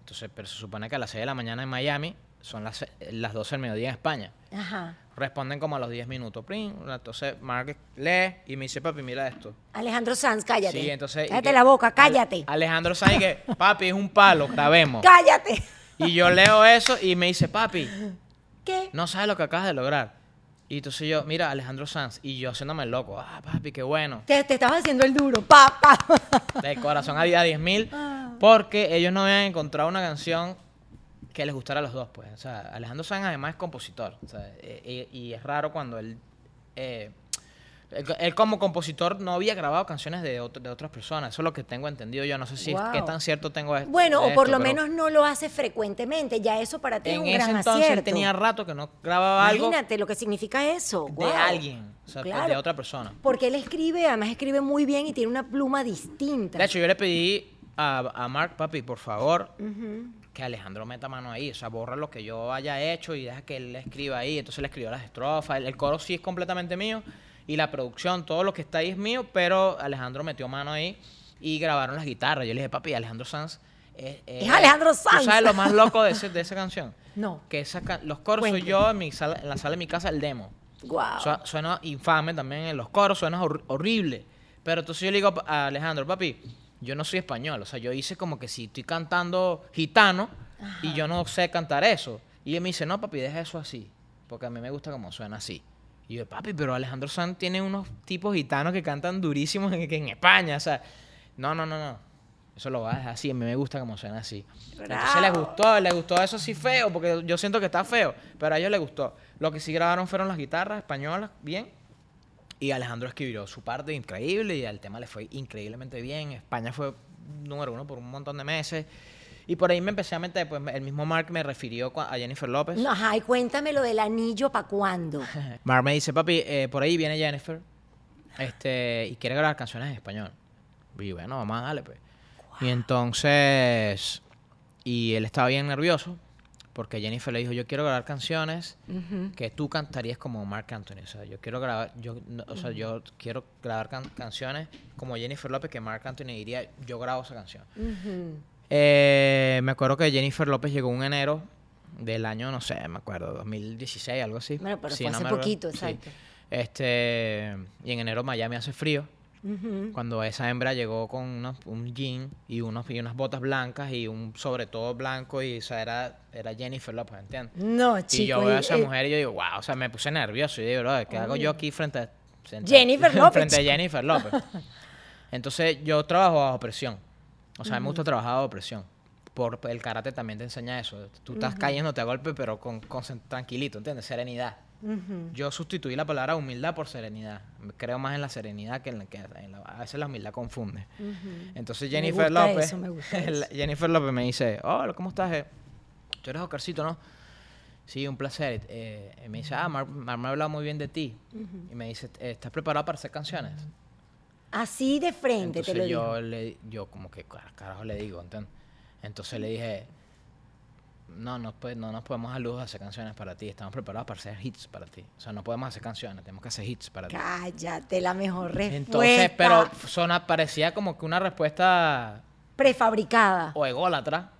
Entonces, pero se supone que a las 6 de la mañana en Miami son las, se- las 12 del mediodía en España. Ajá. Responden como a los 10 minutos. prin. Entonces, Mark lee y me dice, papi, mira esto. Alejandro Sanz, cállate. Sí, entonces... Cállate que- la boca, cállate. Alejandro Sanz, y que, papi, es un palo, grabemos. Cállate. Y yo leo eso y me dice, papi, ¿Qué? no sabes lo que acabas de lograr. Y entonces yo, mira, Alejandro Sanz, y yo haciéndome el loco, ah, papi, qué bueno. Te, te estabas haciendo el duro, papá. De corazón a día 10 mil, Ah. porque ellos no habían encontrado una canción que les gustara a los dos, pues. O sea, Alejandro Sanz además es compositor, o sea, eh, y, y es raro cuando él, eh, él, como compositor no había grabado canciones de, otro- de otras personas, eso es lo que tengo entendido yo, no sé si Wow. qué tan cierto tengo esto. Bueno, o por esto, lo menos no lo hace frecuentemente. Ya eso para ti es En un ese gran entonces acierto. tenía rato que no grababa algo Imagínate lo que significa eso. de alguien, o sea, Claro. de otra persona. Porque él escribe, además escribe muy bien y tiene una pluma distinta. De hecho, yo le pedí a, a Mark, papi, por favor, que Alejandro meta mano ahí. O sea, borra lo que yo haya hecho y deja que él le escriba ahí. Entonces le escribió las estrofas. El, el coro sí es completamente mío. Y la producción, todo lo que está ahí es mío. Pero Alejandro metió mano ahí y grabaron las guitarras. Yo le dije, papi, Alejandro Sanz. Es, Es Alejandro Sanz. ¿Tú sabes lo más loco de, ese- de esa canción? No. Que esa los coros soy yo en, mi sala, en la sala de mi casa, el demo. Wow. Su- Suena infame también en los coros, suena hor- horrible. Pero entonces yo le digo a Alejandro, papi, yo no soy español. O sea, yo hice como que si estoy cantando gitano y yo no sé cantar eso. Y él me dice, no, papi, deja eso así. Porque a mí me gusta como suena así. Y yo, papi, pero Alejandro Sanz tiene unos tipos gitanos que cantan durísimos en, en España. O sea, no, no, no, no. Eso lo vas a dejar así. A mí me gusta como suena así. Entonces les Bravo. gustó, les gustó eso sí feo, porque yo siento que está feo, pero a ellos les gustó. Lo que sí grabaron fueron las guitarras españolas, bien. Y Alejandro escribió su parte increíble y al tema le fue increíblemente bien. España fue número uno por un montón de meses. Y por ahí me empecé a meter, pues el mismo Mark me refirió a Jennifer López. No, Ajá, y cuéntame lo del anillo para cuándo. Mark me dice, papi, eh, por ahí viene Jennifer este, y quiere grabar canciones en español. Y bueno, vamos a darle, pues. Y entonces, y él estaba bien nervioso porque Jennifer le dijo, yo quiero grabar canciones que tú cantarías como Mark Anthony. O sea, yo quiero grabar, yo, no- o sea, yo quiero grabar can- canciones como Jennifer López que Mark Anthony diría, yo grabo esa canción. Eh, me acuerdo que Jennifer López llegó en enero del año, no sé, me acuerdo, 2016, algo así. Bueno, pero Sí, fue no hace poquito, Sí. exacto. Este, y en enero Miami hace frío. Cuando esa hembra llegó con unos- un jean y, unos, y unas botas blancas y un sobre todo blanco y o sea, era, era Jennifer López, ¿entiendes? No, y chico. yo veo a y- esa eh, mujer y yo digo, wow, o sea, me puse nervioso y digo, bro, ¿qué hago yo aquí frente a frente- Jennifer López, frente a. Jennifer López? Entonces yo trabajo bajo presión. O sea, me gusta trabajar bajo presión. Por el karate también te enseña eso. Tú estás cayéndote a golpe, pero con, con tranquilito, ¿entiendes? Serenidad. Yo sustituí la palabra humildad por serenidad. Creo más en la serenidad que en la que en la- a veces la humildad confunde. Entonces Me Jennifer gusta López, eso, me gusta Jennifer López me dice, hola, ¿cómo estás? eh? Tú eres Oscarcito, ¿no? Sí, un placer. Eh, me dice, ah, Mar, Mar me ha hablado muy bien de ti. Y me dice, "Eh, ¿estás preparado para hacer canciones? Así de frente te Entonces lo yo, digo. le, yo como que, "Car- carajo le digo, ¿entiendes? Entonces le dije, no, no, pues, no nos podemos de hacer canciones para ti, estamos preparados para hacer hits para ti. O sea, no podemos hacer canciones, tenemos que hacer hits para ti. Cállate, la mejor respuesta. Entonces, pero sona, parecía como que una respuesta Prefabricada. o ególatra,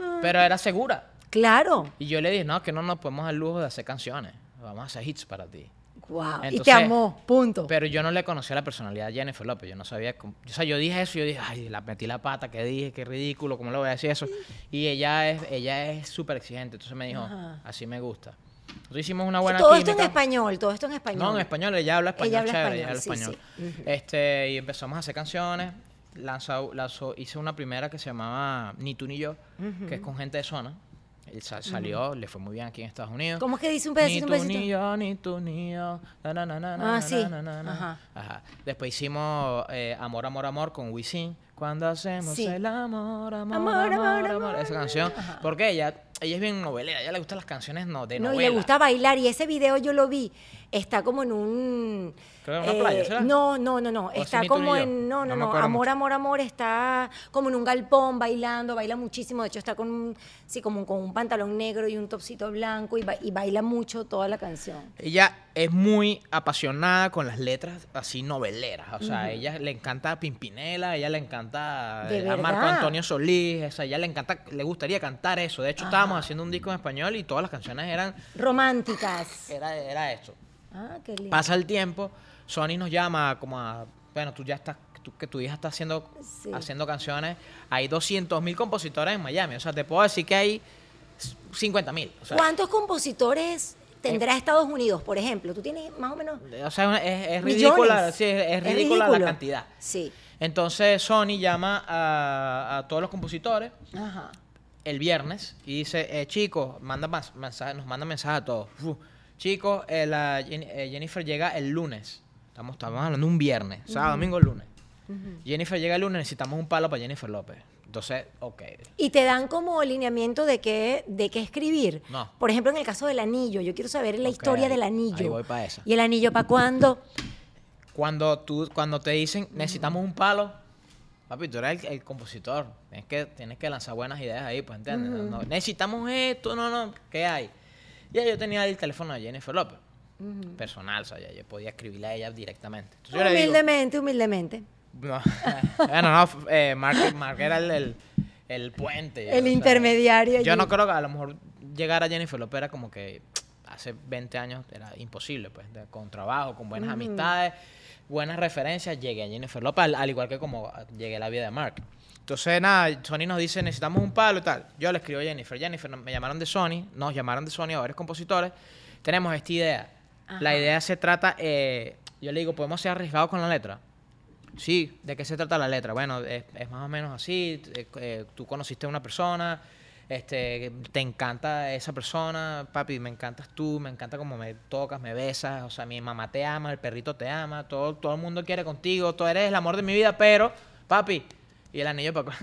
Ah. pero era segura. Claro. Y yo le dije, no, que no nos podemos dar lujo de hacer canciones, vamos a hacer hits para ti. Wow. y te amó, punto. Pero yo no le conocía la personalidad de Jennifer López. Yo no sabía. cómo- o sea, yo dije eso yo dije, ay, la metí la pata, que dije, qué ridículo, ¿cómo le voy a decir eso? Y ella es ella es súper exigente. Entonces me dijo, Ajá. así me gusta. Entonces hicimos una buena todo esto química. en español, todo esto en español. No, en español, ella habla español, Ella habla chévere, español, ella sí, habla español. Este, y empezamos a hacer canciones. Lanzó, lanzó- hice una primera que se llamaba Ni tú ni yo, que es con gente de zona. Él sa- salió, le fue muy bien aquí en Estados Unidos. ¿Cómo es que dice un pedacito, un ni yo, ni tú ni yo. na, na, na, na, Ah, sí. Ajá. Ajá. Después hicimos eh, Amor, Amor, Amor con Wisin. Cuando hacemos Sí. el amor, amor, Amor, amor, amor, amor, amor, Esa canción. Porque ella, ella es bien novelera. Ella le gustan las canciones no, de No, y novela. le gusta bailar. Y ese video yo lo vi. Está como en un. eh, Creo que en una playa, ¿será? No, no, no, no. Está como en. No, No no, no. Amor, mucho. amor, amor. Está como en un galpón bailando. Baila muchísimo. De hecho, está con un. Sí, como con un pantalón negro y un topsito blanco. Y, ba- y baila mucho toda la canción. Ella es muy apasionada con las letras así noveleras. O sea, a ella le encanta Pimpinela, a ella le encanta ¿De eh, a Marco? Antonio Solís, o sea, ella le encanta, le gustaría cantar eso. De hecho, estábamos haciendo un disco en español y todas las canciones eran, Románticas. era, era esto. Ah, qué lindo. Pasa el tiempo, Sony nos llama como a, bueno, tú ya estás, tú- que tu hija está haciendo, Sí. haciendo canciones, hay 200 mil compositores en Miami. O sea, te puedo decir que hay 50 mil. O sea, ¿Cuántos compositores tendrá Estados Unidos, por ejemplo? ¿Tú tienes más o menos o sea, es, es ridícula, sí, es, es ridícula la cantidad. Sí. Entonces Sony llama a, a todos los compositores Ajá. el viernes y dice, eh, chicos, manda más mensaje, nos manda mensaje a todos. Chicos, eh, la Jen- eh, Jennifer llega el lunes. Estamos, estamos hablando de un viernes, sábado, domingo, lunes. Jennifer llega el lunes, necesitamos un palo para Jennifer López. Entonces, ok. Y te dan como lineamiento de qué, de qué escribir. No. Por ejemplo, en el caso del anillo, yo quiero saber la historia del anillo. ahí voy pa' esa. ¿Y el anillo para cuándo? Cuando, tú, cuando te dicen, necesitamos un palo, papi, tú eres el, el compositor. Tienes que, tienes que lanzar buenas ideas ahí, pues, ¿entiendes? No- no, necesitamos esto, no, no, ¿qué hay? Ya yo tenía el teléfono de Jennifer López, personal, o sea, ya yo podía escribirle a ella directamente. Entonces yo le digo, Humildemente, humildemente. no, bueno, no, eh, Mark, Mark era el, el, el puente. El o sea, intermediario Yo allí. no creo que a lo mejor llegar a Jennifer López era como que hace 20 años era imposible, pues, de- con trabajo, con buenas amistades, buenas referencias, llegué a Jennifer López, al, al igual que como llegué a la vida de Mark. Entonces, nada, Sony nos dice, necesitamos un palo y tal. Yo le escribo a Jennifer. Jennifer, me llamaron de Sony, nos llamaron de Sony a varios compositores. Tenemos esta idea. La idea se trata, eh, yo le digo, ¿podemos ser arriesgados con la letra? Sí, ¿de qué se trata la letra? Bueno, es, es más o menos así. eh, eh, tú conociste a una persona, este, te encanta esa persona, papi, me encantas tú, me encanta como me tocas, me besas, o sea, mi mamá te ama, el perrito te ama, todo, todo el mundo quiere contigo, tú eres el amor de mi vida, pero, papi, ¿y el anillo para?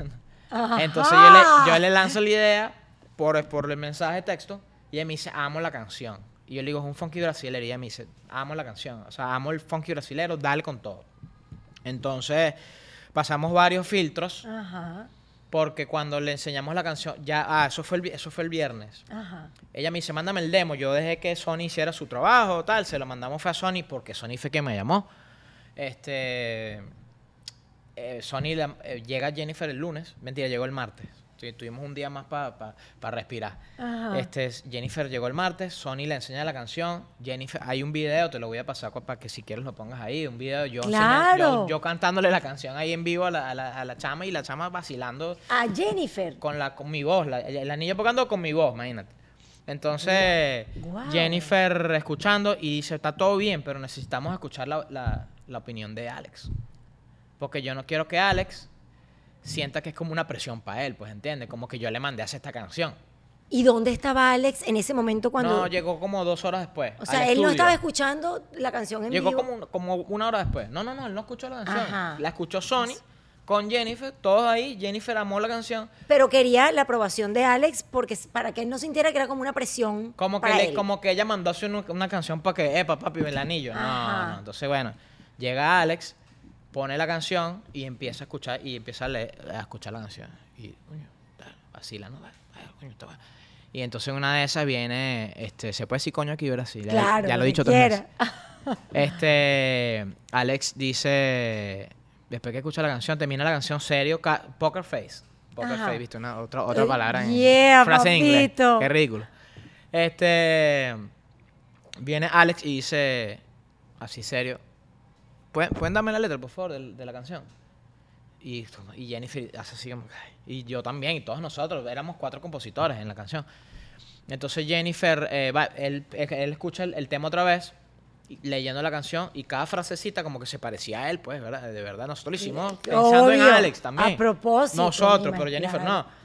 Ajá. Entonces yo le, yo le lanzo la idea por, por el mensaje de texto y ella me dice, amo la canción. Y yo le digo, es un funky brasilero. Y ella me dice, amo la canción. O sea, amo el funky brasilero, dale con todo. Entonces, pasamos varios filtros Ajá. Porque cuando le enseñamos la canción, ya, ah, eso fue el, eso fue el viernes. Ajá. Ella me dice, mándame el demo. Yo dejé que Sony hiciera su trabajo, tal. Se lo mandamos fue a Sony porque Sony fue quien me llamó. Este. eh, Sony la- eh, llega Jennifer el lunes. Mentira, llegó el martes. Tu- Tuvimos un día más para respirar. Ajá. Este, Jennifer llegó el martes. Sony le enseña la canción. Jennifer, hay un video, te lo voy a pasar para que si quieres lo pongas ahí. Un video yo, yo, yo cantándole la canción ahí en vivo a la, a la- a la chama y la chama vacilando A Jennifer. con la con mi voz, la, el anillo tocando con mi voz, imagínate. Entonces. Jennifer escuchando y dice, está todo bien, pero necesitamos escuchar la, la- la opinión de Alex. Porque yo no quiero que Alex sienta que es como una presión para él, pues entiende, como que yo le mandé a hacer esta canción. ¿Y dónde estaba Alex en ese momento cuando.? No, llegó como dos horas después. o sea, él no estaba escuchando la canción en Llegó vivo. como, un- como una hora después. No, no, no, él no escuchó la canción. Ajá. La escuchó Sony con Jennifer, todos ahí. Jennifer amó la canción. Pero quería la aprobación de Alex porque para que él no sintiera que era como una presión. Como que, le- como que ella mandó una, una canción para que, epa, papi, el anillo. No, Ajá. no. Entonces, bueno, llega Alex, pone la canción y empieza a escuchar y empieza a, leer- a escuchar la canción. Y, coño, vacila, ¿no? Y entonces una de esas viene, este, se puede decir coño aquí, ya- Claro, ya lo he dicho tres quiera. veces. Este, Alex dice, después que escucha la canción, termina la canción serio, Poker Face. Poker Ajá. Face, viste, una, otra, otra Eh, palabra en yeah, frase en inglés. Qué ridículo. Este, viene Alex y dice, así serio, ¿pueden, ¿pueden darme la letra, por favor, de, de la canción? Y, y Jennifer hace así como, y yo también, y todos nosotros, éramos cuatro compositores en la canción. Entonces Jennifer, eh, va, él, él escucha el, el tema otra vez, leyendo la canción, y cada frasecita como que se parecía a él, pues, ¿verdad? De verdad, nosotros lo hicimos pensando en Obvio, Alex también. a propósito, Nosotros, pero Jennifer imagino. no.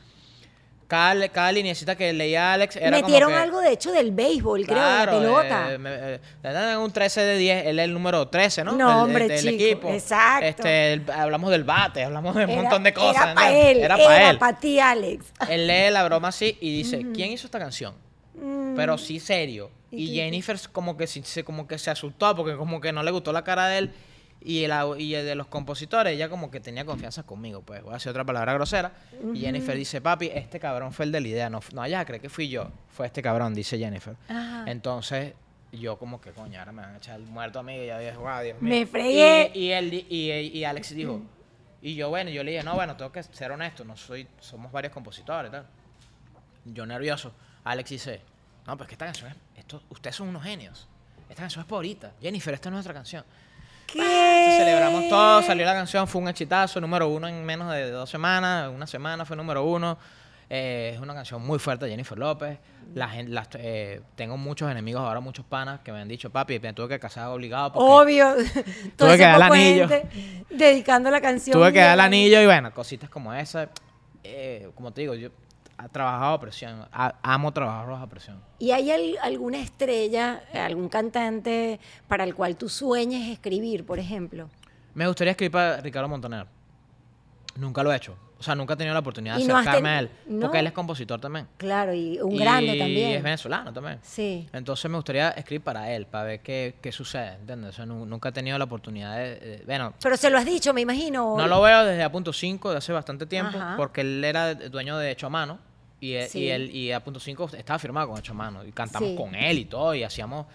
Cada, cada lineecita que leía Alex era como Metieron que- algo, de hecho, del béisbol, Claro, creo, de la pelota. eh, me- eh, un 13 de 10, él es el número 13, ¿no? No, hombre, del chico, equipo. exacto. Este, el- hablamos del bate, hablamos de un Era- montón de cosas. Era para él, Era para él. para ti, Alex. Él lee la broma así y dice, ¿quién hizo esta canción? Pero sí serio. Mm. ¿Y Jennifer como que, como que se asustó porque como que no le gustó la cara de él. Y el, y el de los compositores, ella como que tenía confianza conmigo, pues voy a decir otra palabra grosera. Y Jennifer dice, papi, este cabrón fue el de la idea, no, no vayas a creer que fui yo, fue este cabrón, dice Jennifer. Ajá. Entonces, yo como que, coño, ahora me van a echar el muerto a mí, y dije, wow, Dios mío. Me fregué. Y, y él, y, y Alex dijo, y yo, bueno, yo le dije, no, bueno, tengo que ser honesto, no soy, somos varios compositores, tal. Yo nervioso. Alex dice, no, pues que esta canción es, esto, ustedes son unos genios. Esta canción es por ahorita. Jennifer, esta es nuestra canción. Celebramos todo, salió la canción, fue un exitazo, número uno en menos de dos semanas, una semana fue número uno. Eh, es una canción muy fuerte de Jennifer López. La gente, las- eh, tengo muchos enemigos ahora, muchos panas que me han dicho, papi, me tuve que casar obligado porque Obvio. Tuve que dar el anillo. Dedicando la canción. tuve que dar el anillo y bueno, cositas como esa. Eh, como te digo, yo trabajado a presión, a- amo trabajar bajo presión. ¿Y hay al- alguna estrella, algún cantante para el cual tú sueñes escribir, por ejemplo? Me gustaría escribir para Ricardo Montaner. Nunca lo he hecho. O sea, nunca he tenido la oportunidad de ¿Y no acercarme ten- a él. no? Porque él es compositor también. Claro, y un Y grande también. es venezolano también. Sí. Entonces me gustaría escribir para él, para ver qué, qué sucede, ¿entiendes? O sea, nu- nunca he tenido la oportunidad de... de- bueno, Pero se lo has dicho, me imagino. no lo veo desde A.5 de hace bastante tiempo, Ajá. porque él era dueño de Hecho a Mano, y, e- Sí. y él y A.5 estaba firmado con Hecho a Mano, y cantamos Sí. con él y todo, y hacíamos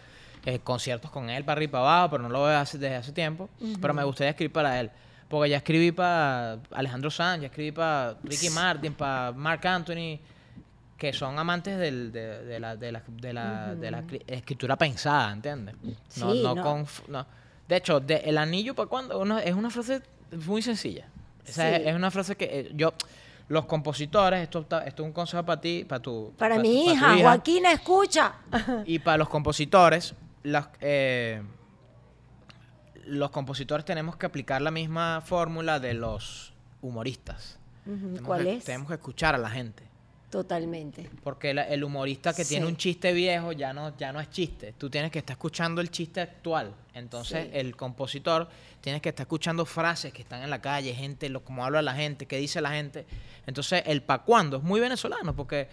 eh, conciertos con él para arriba y para abajo, pero no lo veo hace- desde hace tiempo. Pero me gustaría escribir para él. Porque ya escribí para Alejandro Sanz, ya escribí para Ricky Martin, para Mark Anthony, que son amantes del- de, de la, de, la, de, la, de la cri- escritura pensada, ¿entiendes? Sí, no, no. con... No. De hecho, de, el anillo para cuando uno, es una frase muy sencilla. O sea, Sí. es, es una frase que eh, yo... Los compositores, esto, esto es un consejo para ti, para tu... Para mi tu hija, Joaquina, escucha. y para los compositores, las, eh, los compositores tenemos que aplicar la misma fórmula de los humoristas. Tenemos ¿Cuál que- es? Tenemos que escuchar a la gente. Totalmente. Porque la- el humorista que tiene un chiste viejo ya no, ya no es chiste. Tú tienes que estar escuchando el chiste actual. Entonces, Sí. el compositor tienes que estar escuchando frases que están en la calle, gente, lo, cómo habla la gente, qué dice la gente. Entonces, el pa' cuándo es muy venezolano, porque,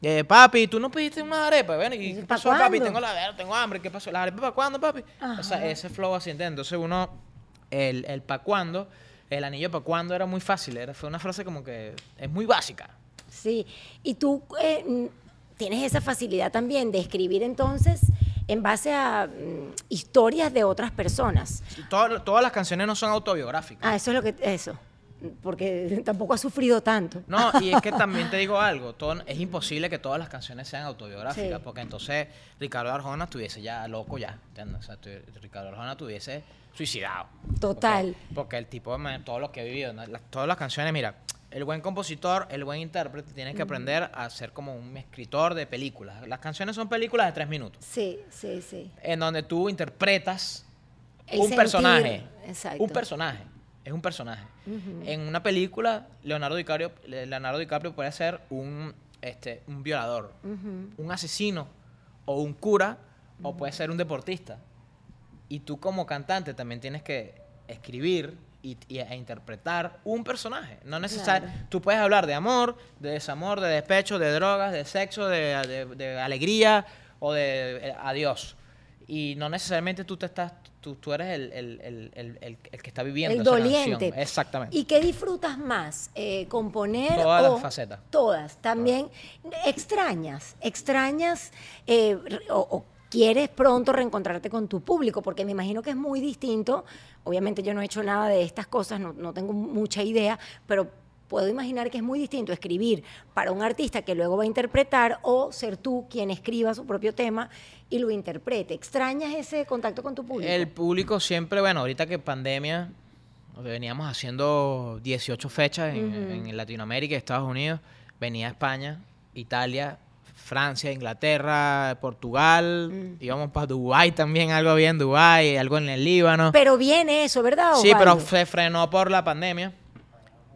eh, papi, tú no pediste unas arepas. Bueno, ¿y ¿Y qué pa' pasó, papi? cuándo? Tengo la tengo hambre, ¿qué pasó? ¿Las arepas para cuándo, papi? O sea, ese flow así. Entonces, uno, el, el pa' cuándo, el anillo pa' cuándo era muy fácil. Era, fue una frase como que es muy básica. Sí. Y tú eh, mm, tienes esa facilidad también de escribir entonces en base a mm, historias de otras personas. Todas, todas las canciones no son autobiográficas. Ah, eso es lo que. Eso. Porque tampoco has sufrido tanto. No, y es que también te digo algo, todo, es imposible que todas las canciones sean autobiográficas, Sí. porque entonces Ricardo Arjona estuviese ya loco ya, ¿entiendes? O sea, tu- Ricardo Arjona estuviese suicidado. Total. Porque, porque el tipo, man, todo lo que ha vivido, ¿no? Las- todas las canciones, mira, el buen compositor, el buen intérprete, tiene que aprender a ser como un escritor de películas. Las canciones son películas de tres minutos, Sí, sí, sí. en donde tú interpretas El un sentir, personaje. exacto. Un personaje. Es un personaje. En una película, Leonardo DiCaprio, Leonardo DiCaprio puede ser un, este, un violador, un asesino o un cura o puede ser un deportista. Y tú como cantante también tienes que escribir y, y- e interpretar un personaje. No necesariamente. Claro. Tú puedes hablar de amor, de desamor, de despecho, de drogas, de sexo, de, de- de alegría o de eh, adiós. Y no necesariamente tú te estás. Tú, tú eres el, el- el- el- que está viviendo El esa doliente. canción. Exactamente. ¿Y qué disfrutas más? Eh, ¿Componer Todas las o- facetas. Todas. También extrañas, extrañas eh, o, o quieres pronto reencontrarte con tu público, porque me imagino que es muy distinto. Obviamente yo no he hecho nada de estas cosas, no, no tengo mucha idea, pero puedo imaginar que es muy distinto escribir para un artista que luego va a interpretar o ser tú quien escriba su propio tema y lo interprete. ¿Extrañas ese contacto con tu público? El público siempre, bueno, ahorita que pandemia, veníamos haciendo 18 fechas en, en Latinoamérica Estados Unidos, venía a España, Italia, Francia, Inglaterra, Portugal, íbamos para Dubái también, algo había en Dubái, algo en el Líbano. Pero viene eso, ¿verdad? sí, pero se frenó por la pandemia.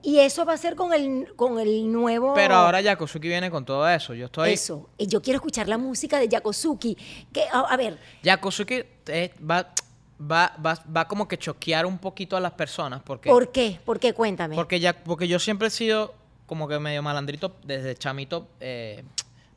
Y eso va a ser con el, con el nuevo... Pero ahora Yakosuki viene con todo eso. Yo estoy... Eso. Y yo quiero escuchar la música de Yakosuki. Que, a, a ver, Yakosuki eh, va, va, va, va como que choquear un poquito a las personas porque... ¿por qué? ¿Por qué? Cuéntame. Porque, ya, porque yo siempre he sido como que medio malandrito desde chamito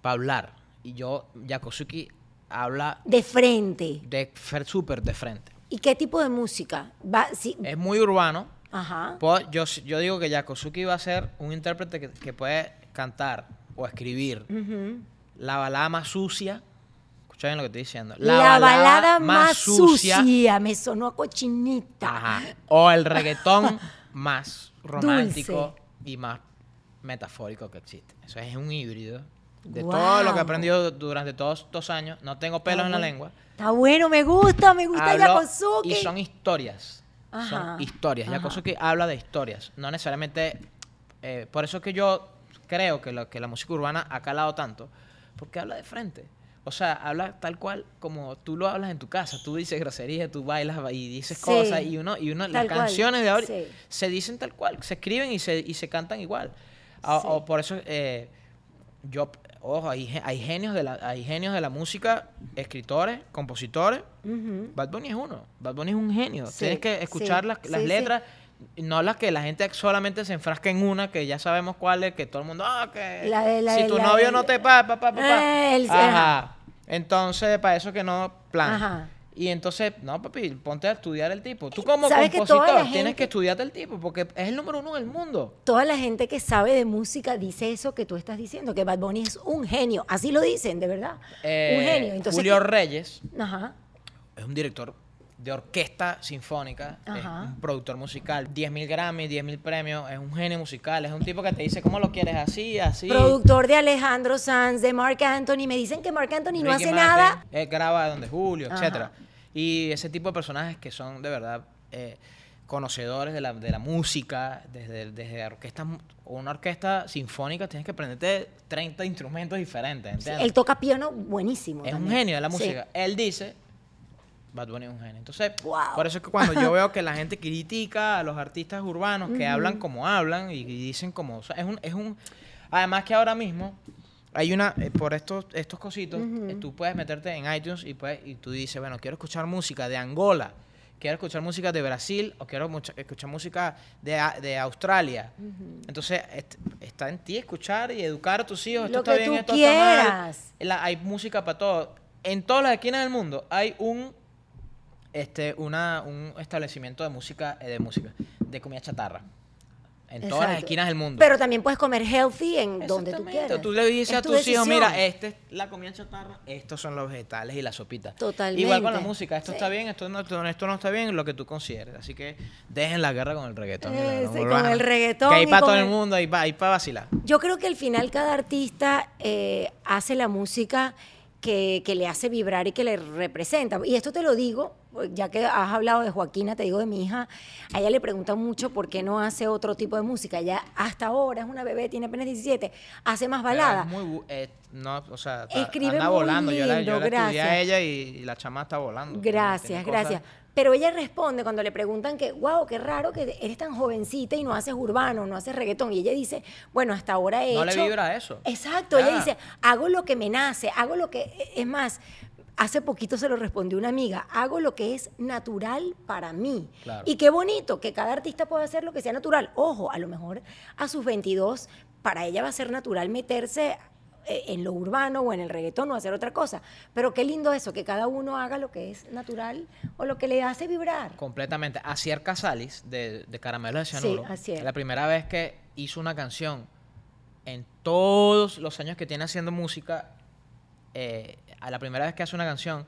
para hablar. Y yo, Yakosuki habla De frente. de súper de frente. ¿Y qué tipo de música? Va, Es muy urbano. Ajá. Yo, yo digo que Yakosuki va a ser un intérprete que, que puede cantar o escribir la balada más sucia. Escucha bien lo que estoy diciendo. La, balada, más sucia. Me sonó a cochinita. Ajá. O el reggaetón más romántico y más metafórico que existe. Eso es un híbrido de todo lo que he aprendido durante todos estos años. No tengo pelos en la lengua. Está bueno, me gusta, me gusta Hablo- Yakosuki. y son historias. Ajá, Son historias. ajá. Yakosuki habla de historias. No necesariamente. eh, por eso es que yo creo que, lo, que la música urbana ha calado tanto. Porque habla de frente. O sea, habla tal cual como tú lo hablas en tu casa. Tú dices groserías, tú bailas y dices Sí, cosas. Y uno, y uno las cual, canciones de ahora sí. se dicen tal cual. Se escriben y se, y se cantan igual. O- Sí. o por eso eh, yo. Ojo, hay, hay genios de la, hay genios de la música, escritores, compositores, Ujú. Bad Bunny es uno. Bad Bunny es un genio. Sí, Tienes que escuchar sí, las, las sí, letras, no las que la gente solamente se enfrasca en una, que ya sabemos cuál es, que todo el mundo, ah, que La de- la si de- tu la novio de- no te pa, pa, pa, pa, pa". Eh, el- ajá. Entonces, para eso que no, plan. Ajá. Y entonces, no, papi, ponte a estudiar el tipo. Tú como ¿Sabes que toda compositor tienes que estudiarte el tipo, porque es el número uno del mundo. Toda la gente que sabe de música dice eso que tú estás diciendo, que Bad Bunny es un genio. Así lo dicen, de verdad. Eh, un genio. Entonces, Julio ¿qué- Reyes Ajá. es un director de orquesta sinfónica, Ajá. es un productor musical, 10.000 Grammy, 10.000 premios, es un genio musical, es un tipo que te dice cómo lo quieres así, así. Productor de Alejandro Sanz, de Mark Anthony. Me dicen que Mark Anthony no hace Martin, nada. Él graba donde Julio, Ajá. etcétera. Y ese tipo de personajes que son de verdad eh, conocedores de la, de la música, desde, desde orquesta, una orquesta sinfónica tienes que aprenderte 30 instrumentos diferentes, ¿entiendes? Él toca piano buenísimo. Es un genio de la Sí. música. Él dice, Bad Bunny es un genio. Entonces, Wow. por eso es que cuando yo veo que la gente critica a los artistas urbanos que hablan como hablan y, y dicen como... o sea, es un, es un... Además que ahora mismo hay una... eh, por estos, estos cositos, eh, tú puedes meterte en iTunes y, puedes, y tú dices, bueno, quiero escuchar música de Angola, quiero escuchar música de Brasil o quiero escuchar música de, de Australia. Entonces, est- está en ti escuchar y educar a tus hijos. Esto Lo está que bien, tú esto está mal. quieras. La- hay música para todo. En todas las esquinas del mundo hay un este una un establecimiento de música eh, de música de comida chatarra. En todas las esquinas del mundo. Pero también puedes comer healthy en donde tú quieras. Tú le dices Es a tu tus hijos, mira, esta es la comida chatarra, estos son los vegetales y la sopita. Totalmente. Igual con la música, esto Sí. está bien, esto no, esto, no está bien, lo que tú consideres. Así que dejen la guerra con el reggaetón. No con el reggaetón Que hay para todo el el- mundo, hay para vacilar. Yo creo que al final cada artista eh, hace la música que, que le hace vibrar y que le representa. Y esto te lo digo ya que has hablado de Joaquina, te digo de mi hija, a ella le preguntan mucho por qué no hace otro tipo de música. Ella hasta ahora es una bebé, tiene apenas 17, hace más Pero balada. es muy bu- eh, no, o sea, ta- Escribe anda muy volando. yo la, lindo, yo la estudié a ella y, y la chama está volando. Gracias, cosas- gracias. Pero ella responde cuando le preguntan que, wow, qué raro que eres tan jovencita y no haces urbano, no haces reggaetón. Y ella dice, bueno, hasta ahora he No le vibra eso. Exacto, ella dice, hago lo que me nace, hago lo que... Es más, hace poquito se lo respondió una amiga, hago lo que es natural para mí. Claro. Y qué bonito que cada artista pueda hacer lo que sea natural. Ojo, a lo mejor a sus 22, para ella va a ser natural meterse eh, en lo urbano o en el reggaetón o hacer otra cosa. Pero qué lindo eso, que cada uno haga lo que es natural o lo que le hace vibrar. Completamente. Asier Casalis, de, de Caramelo de Sí, Cianuro, Asier. la primera vez que hizo una canción en todos los años que tiene haciendo música, eh, a la primera vez que hace una canción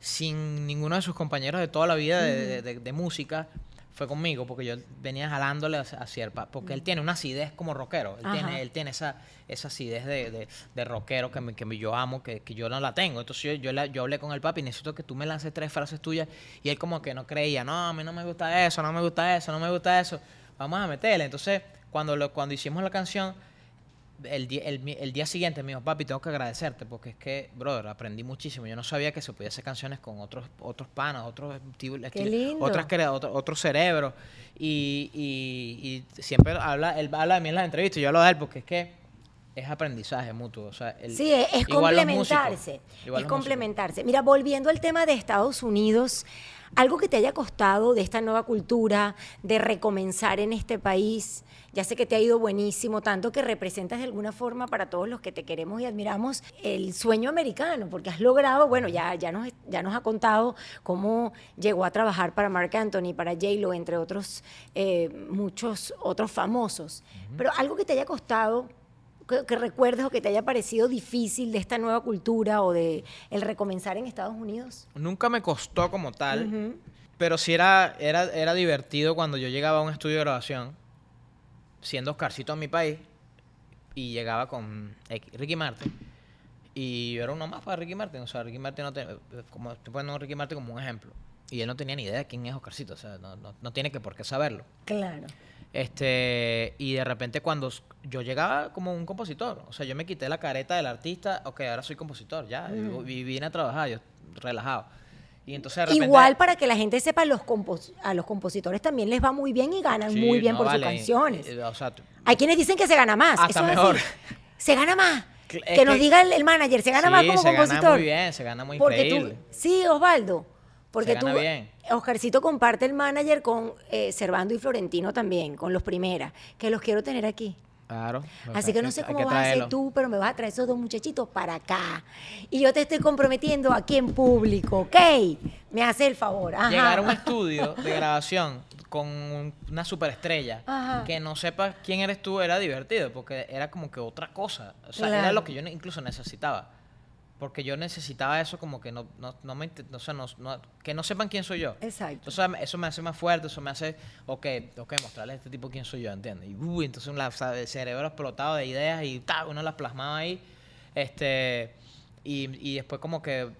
sin ninguno de sus compañeros de toda la vida de, de- música, fue conmigo, porque yo venía jalándole a Asier, pa- porque él tiene una acidez como rockero, él Ajá. tiene, él tiene esa, esa acidez de, de, de rockero que, me- que me- yo amo, que, que yo no la tengo. Entonces yo, yo, la- yo hablé con el papi, necesito que tú me lances tres frases tuyas, y él como que no creía, no, a mí no me gusta eso, no me gusta eso, no me gusta eso, vamos a meterle. Entonces, cuando, lo, cuando hicimos la canción, el, día- el, día siguiente me dijo, papi, tengo que agradecerte porque es que, brother, aprendí muchísimo. Yo no sabía que se podía hacer canciones con otros otros panas, otros estilos, otras crea- otro, otro cerebro. Y, y, y siempre habla, él habla de mí en las entrevistas, yo hablo de él porque es que es aprendizaje mutuo. O sea, el- Sí, es, músicos, complementarse. Es complementarse. Mira, volviendo al tema de Estados Unidos, algo que te haya costado de esta nueva cultura, de recomenzar en este país, ya sé que te ha ido buenísimo, tanto que representas de alguna forma para todos los que te queremos y admiramos el sueño americano, porque has logrado, bueno, ya, ya, nos, ya nos ha contado cómo llegó a trabajar para Mark Anthony, para J-Lo, entre otros, eh, muchos otros famosos. Pero algo que te haya costado que, que recuerdes o que te haya parecido difícil de esta nueva cultura o de el recomenzar en Estados Unidos? Nunca me costó como tal, pero sí era, era, era divertido cuando yo llegaba a un estudio de grabación, siendo Oscarcito en mi país, y llegaba con Ricky Martin. Y yo era uno más para Ricky Martin. O sea, Ricky Martin no te- como estoy poniendo a Ricky Martin como un ejemplo. Y él no tenía ni idea de quién es Oscarcito. O sea, no, no, no tiene que por qué saberlo. Claro. Este, y de repente cuando yo llegaba como un compositor, o sea, yo me quité la careta del artista, ok, ahora soy compositor, ya, y, y vine a trabajar, yo relajado. Y entonces de repente... Igual para que la gente sepa, los compos- a los compositores también les va muy bien y ganan Sí, muy bien no, por vale, sus canciones. o sea, t- Hay quienes dicen que se gana más. Hasta eso es mejor. Se gana más. Que, nos diga el, el manager, se gana sí, más como se compositor. gana muy bien, se gana muy Porque increíble. tú, sí, Osvaldo. Porque Se gana tú, bien. Oscarcito comparte el manager con eh, Servando y Florentino también, con los primeras, que los quiero tener aquí. Claro. Así que no sé cómo vas a hacer tú, pero me vas a traer esos dos muchachitos para acá. Y yo te estoy comprometiendo aquí en público, ¿ok? Me hace el favor. Ajá. Llegar a un estudio de grabación con un- una superestrella Ajá. que no sepas quién eres tú era divertido porque era como que otra cosa. O sea, era lo que yo incluso necesitaba. Porque yo necesitaba eso como que no, no, no me o sea, no- no- que no sepan quién soy yo. Exacto. Entonces eso me hace más fuerte, eso me hace, ok, que mostrarle a este tipo quién soy yo, ¿entiendes? Y uh, entonces la- el cerebro explotado de ideas y ta, uno las plasmaba ahí. Este, y, y después como que,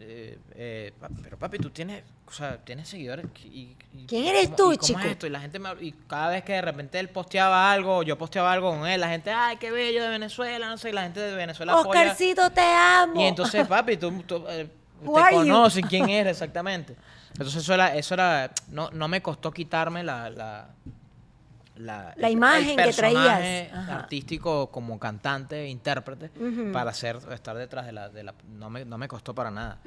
eh, eh, pero papi, tú tienes, o sea, tienes seguidores. Y, y- ¿Quién eres cómo- tú, y es chico? esto? Y la gente me, y cada vez que de repente él posteaba algo, yo posteaba algo con él, la gente, ay, qué bello de Venezuela, no sé, y la gente de Venezuela apoya. Oscarcito, te amo. Y entonces, papi, tú, tú, eh, te conoces quién eres exactamente. Entonces eso era, eso era, no, no me costó quitarme la, la, la, imagen el que traías. Ajá. artístico como cantante, intérprete, para hacer, estar detrás de la, de la, no me, no me costó para nada.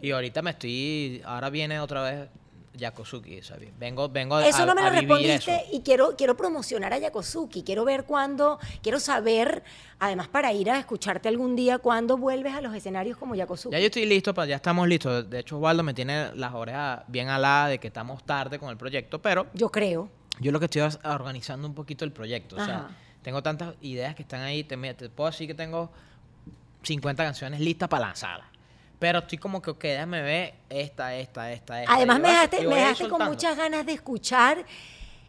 Y ahorita me estoy, ahora viene otra vez Yakosuki, ¿sabes? Vengo, vengo a- Eso no me lo respondiste eso. y quiero, quiero promocionar a Yakosuki. Quiero ver cuándo, quiero saber, además para ir a escucharte algún día, cuándo vuelves a los escenarios como Yakosuki. Ya yo estoy listo, ya estamos listos. De hecho, Osvaldo me tiene las orejas bien aladas de que estamos tarde con el proyecto, pero Yo creo. Yo lo que estoy es organizando un poquito el proyecto. O sea, tengo tantas ideas que están ahí. Te, puedo decir que tengo 50 canciones listas para lanzarlas. Pero estoy como que, ok, déjame ver esta, esta, esta, esta. Además me dejaste, me dejaste con muchas ganas de escuchar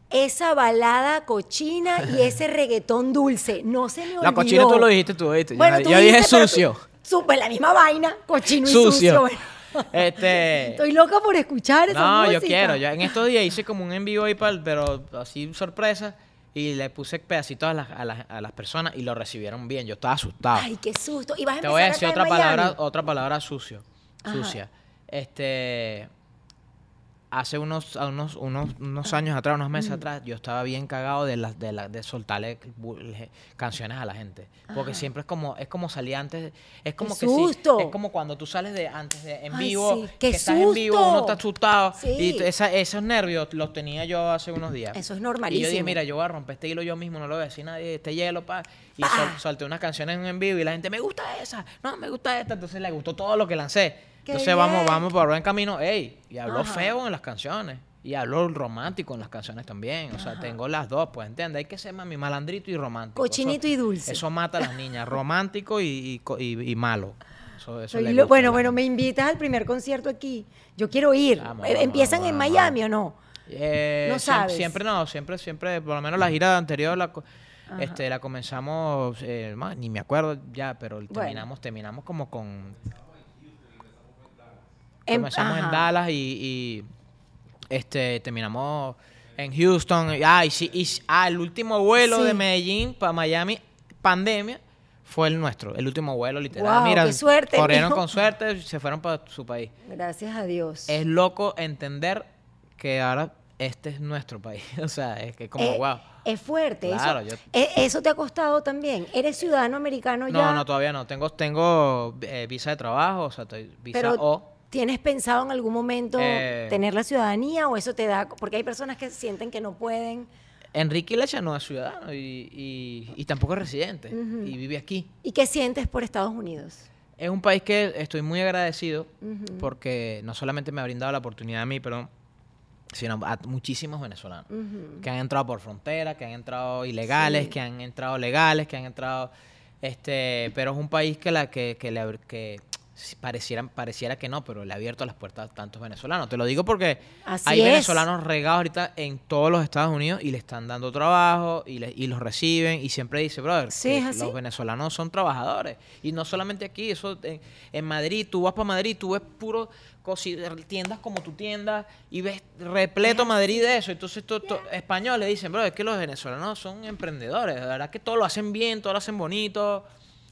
esa balada cochina y ese reggaetón dulce. No se me olvidó. La cochina tú lo dijiste tú, ¿viste? Bueno, yo, tú dije dijiste, sucio. Súper la misma vaina, cochino y Sucio. sucio. Bueno, Este, Estoy loca por escuchar esa no, yo música. quiero. Yo en estos días hice como un en vivo ahí, pa'l- pero así sorpresa. Y le puse pedacitos a las, a, las, a las personas y lo recibieron bien. Yo estaba asustado. Ay, qué susto. Y vas a Te voy a decir otra palabra, otra palabra sucio, Ajá. sucia. Este, hace unos, unos, unos, unos años atrás, unos meses atrás, yo estaba bien cagado de las, de la, de soltarle canciones a la gente, porque siempre es como, es como salir antes, es como que sí, susto! es como cuando tú sales de antes de en Ay, vivo, sí, que ¡qué estás en vivo, uno está asustado Sí. y esa- esos nervios los tenía yo hace unos días. Eso es Y yo normalísimo. dije, mira, yo voy a romper este hilo yo mismo, no lo voy a decir nadie, este hielo, pa. Y Pa. sol- solté unas canciones en vivo y la gente, me gusta esa, no, me gusta esta. Entonces le gustó todo lo que lancé. ¡Qué Entonces vamos, vamos por buen camino. Ey, y habló Ajá. feo en las canciones. Y habló romántico en las canciones también. O sea, tengo las dos, pues, ¿entiendes? Hay que ser mami, malandrito y romántico. Cochinito Eso- y dulce. Eso mata a las niñas, romántico y, y y- malo. Eso, eso Soy le lo- gusta a bueno, bueno, me invitas al primer concierto aquí. Yo quiero ir. Vamos, Eh, vamos, ¿Empiezan vamos, en. Miami o no? Eh, No sabes. Siempre no, siempre, siempre, por lo menos la gira anterior la, este, la comenzamos, eh, ni me acuerdo ya, pero terminamos, terminamos como con... En- comenzamos en ajá. Dallas y, y, este, terminamos en Houston. y- Ah, y y ah, el último vuelo Sí. de Medellín para Miami, pandemia, fue el nuestro, el último vuelo literal. Guau, Mira, qué suerte, corrieron con suerte, se fueron para su país Gracias a Dios. es loco entender que ahora este es nuestro país. O sea, es que como, Eh, wow. Es fuerte. Claro, eso, yo- eh, eso te ha costado también. ¿Eres ciudadano americano ya? No, no, todavía no. Tengo, tengo eh, visa de trabajo, o sea, estoy- visa Pero O. ¿tienes pensado en algún momento Eh, tener la ciudadanía o eso te da? Porque hay personas que sienten que no pueden. Enrique Lecha no es ciudadano y, y- y tampoco es residente y vive aquí. ¿Y qué sientes por Estados Unidos? Es un país que estoy muy agradecido porque no solamente me ha brindado la oportunidad a mí, pero sino a muchísimos venezolanos que han entrado por frontera, que han entrado ilegales, Sí. que han entrado legales, que han entrado este, pero es un país que la que, que le ab- que si pareciera que no, pero le ha abierto las puertas a tantos venezolanos. Te lo digo porque Así hay es. venezolanos regados ahorita en todos los Estados Unidos y le están dando trabajo y, le- y los reciben y siempre dice, brother, Sí, que los venezolanos son trabajadores. Y no solamente aquí, eso en, en Madrid, tú vas para Madrid, tú ves puro tiendas como tu tienda y ves repleto Madrid de eso. Entonces, to- to- españoles dicen, bro, es que los venezolanos son emprendedores. La verdad que todo lo hacen bien, todo lo hacen bonito.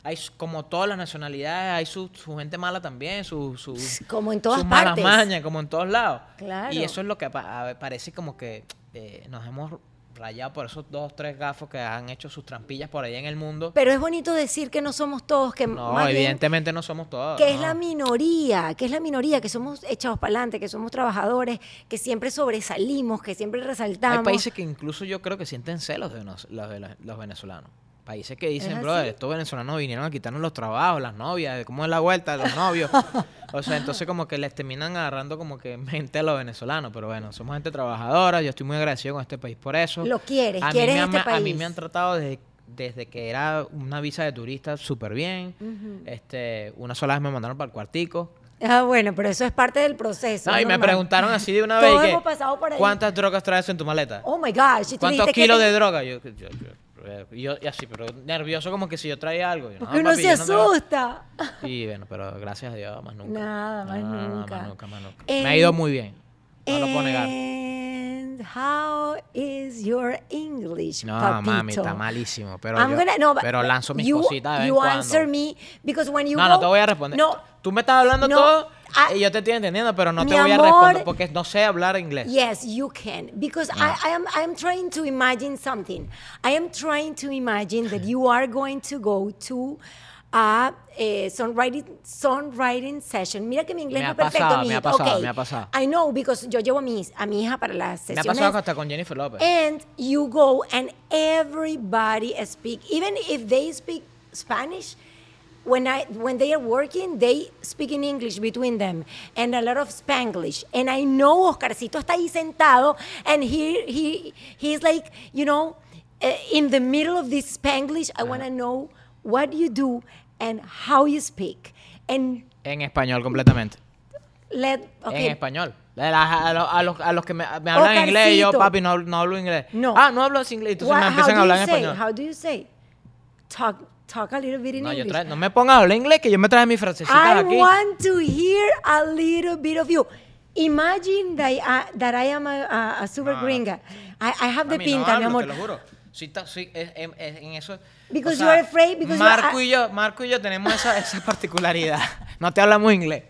Hay, como todas las nacionalidades, hay su, su gente mala también, su, su, Como en todas sus malas partes. mañas, como en todos lados. Claro. Y eso es lo que pa- parece como que eh, nos hemos rayado por esos dos, tres gafos que han hecho sus trampillas por ahí en el mundo. Pero es bonito decir que no somos todos, que No, más bien- evidentemente no somos todos. que es la minoría, que es la minoría, que somos echados para adelante, que somos trabajadores, que siempre sobresalimos, que siempre resaltamos. Hay países que incluso yo creo que sienten celos de los, de la- los venezolanos. Países que dicen, ¿Es bro, así? estos venezolanos vinieron a quitarnos los trabajos, las novias, cómo es la vuelta de los novios. o sea, entonces como que les terminan agarrando como que mente a los venezolanos. Pero bueno, somos gente trabajadora, yo estoy muy agradecido con este país por eso. Lo quieres, a mí quieres me este A mí país. me han tratado desde, desde que era una visa de turista súper bien. este Una sola vez me mandaron para el cuartico. Ah, bueno, pero eso es parte del proceso. No, y me preguntaron así de una Todos vez que, hemos pasado por ahí. ¿cuántas drogas traes en tu maleta? Oh my gosh. ¿Cuántos que kilos de droga? Yo, yo, yo, y yo- y así, pero nervioso como que si yo traía algo. Yo, no, Porque uno papi, se yo no asusta. Y bueno, pero gracias a Dios, más nunca. Nada, más No, no, no, nunca. más nunca, más nunca. En- Me ha ido muy bien. No lo puedo negar. And how is your English, No, papito? mami, está malísimo. Pero, I'm yo- gonna- no, pero lanzo mis you- cositas de vez en cuando. answer me because when you no, no go- te voy a responder. No, Tú me estás hablando No, todo ah, y yo te estoy entendiendo, pero no mi te voy a amor. responder porque no sé hablar inglés. Yes, you can. Because Ah. I, I am I am trying to imagine something. I am trying to imagine that you are going to go to a eh, songwriting, songwriting session. Mira que mi inglés Me no es perfecto. pasado, me mijito. ha pasado, Ok. me ha pasado. I know, because yo llevo a mi, a mi hija para las Me ha sesiones. pasado hasta con Jennifer López. And you go and everybody speak, even if they speak Spanish, when I when they are working, they speak in English between them and a lot of Spanglish. And I know Oscarcito está ahí sentado and he he he's like, you know, uh, in the middle of this Spanglish, I want to know what you do and how you speak. And En español completamente. let okay. En español. A, la- a los, a los- a los que me, me hablan Oscarcito. inglés yo, papi, no, no hablo inglés. No. Ah, no hablo inglés. Entonces What- me empiezan a hablar en say? español. How do you say? Talk talk a little bit in No, yo English. trae- no me pongas a hablar inglés, que yo me traje mi frasecita I aquí. want to hear a little bit of you. Imagine that I, that I am a, a- a super No, gringa. I, I have the Mami, no pinta, mi hablo, amor. Te lo juro. Sí, ta- sí, es- es- en eso. Because o sea, you are afraid, because you are- Marco y yo, Marco y yo tenemos esa, esa particularidad. No te hablamos inglés.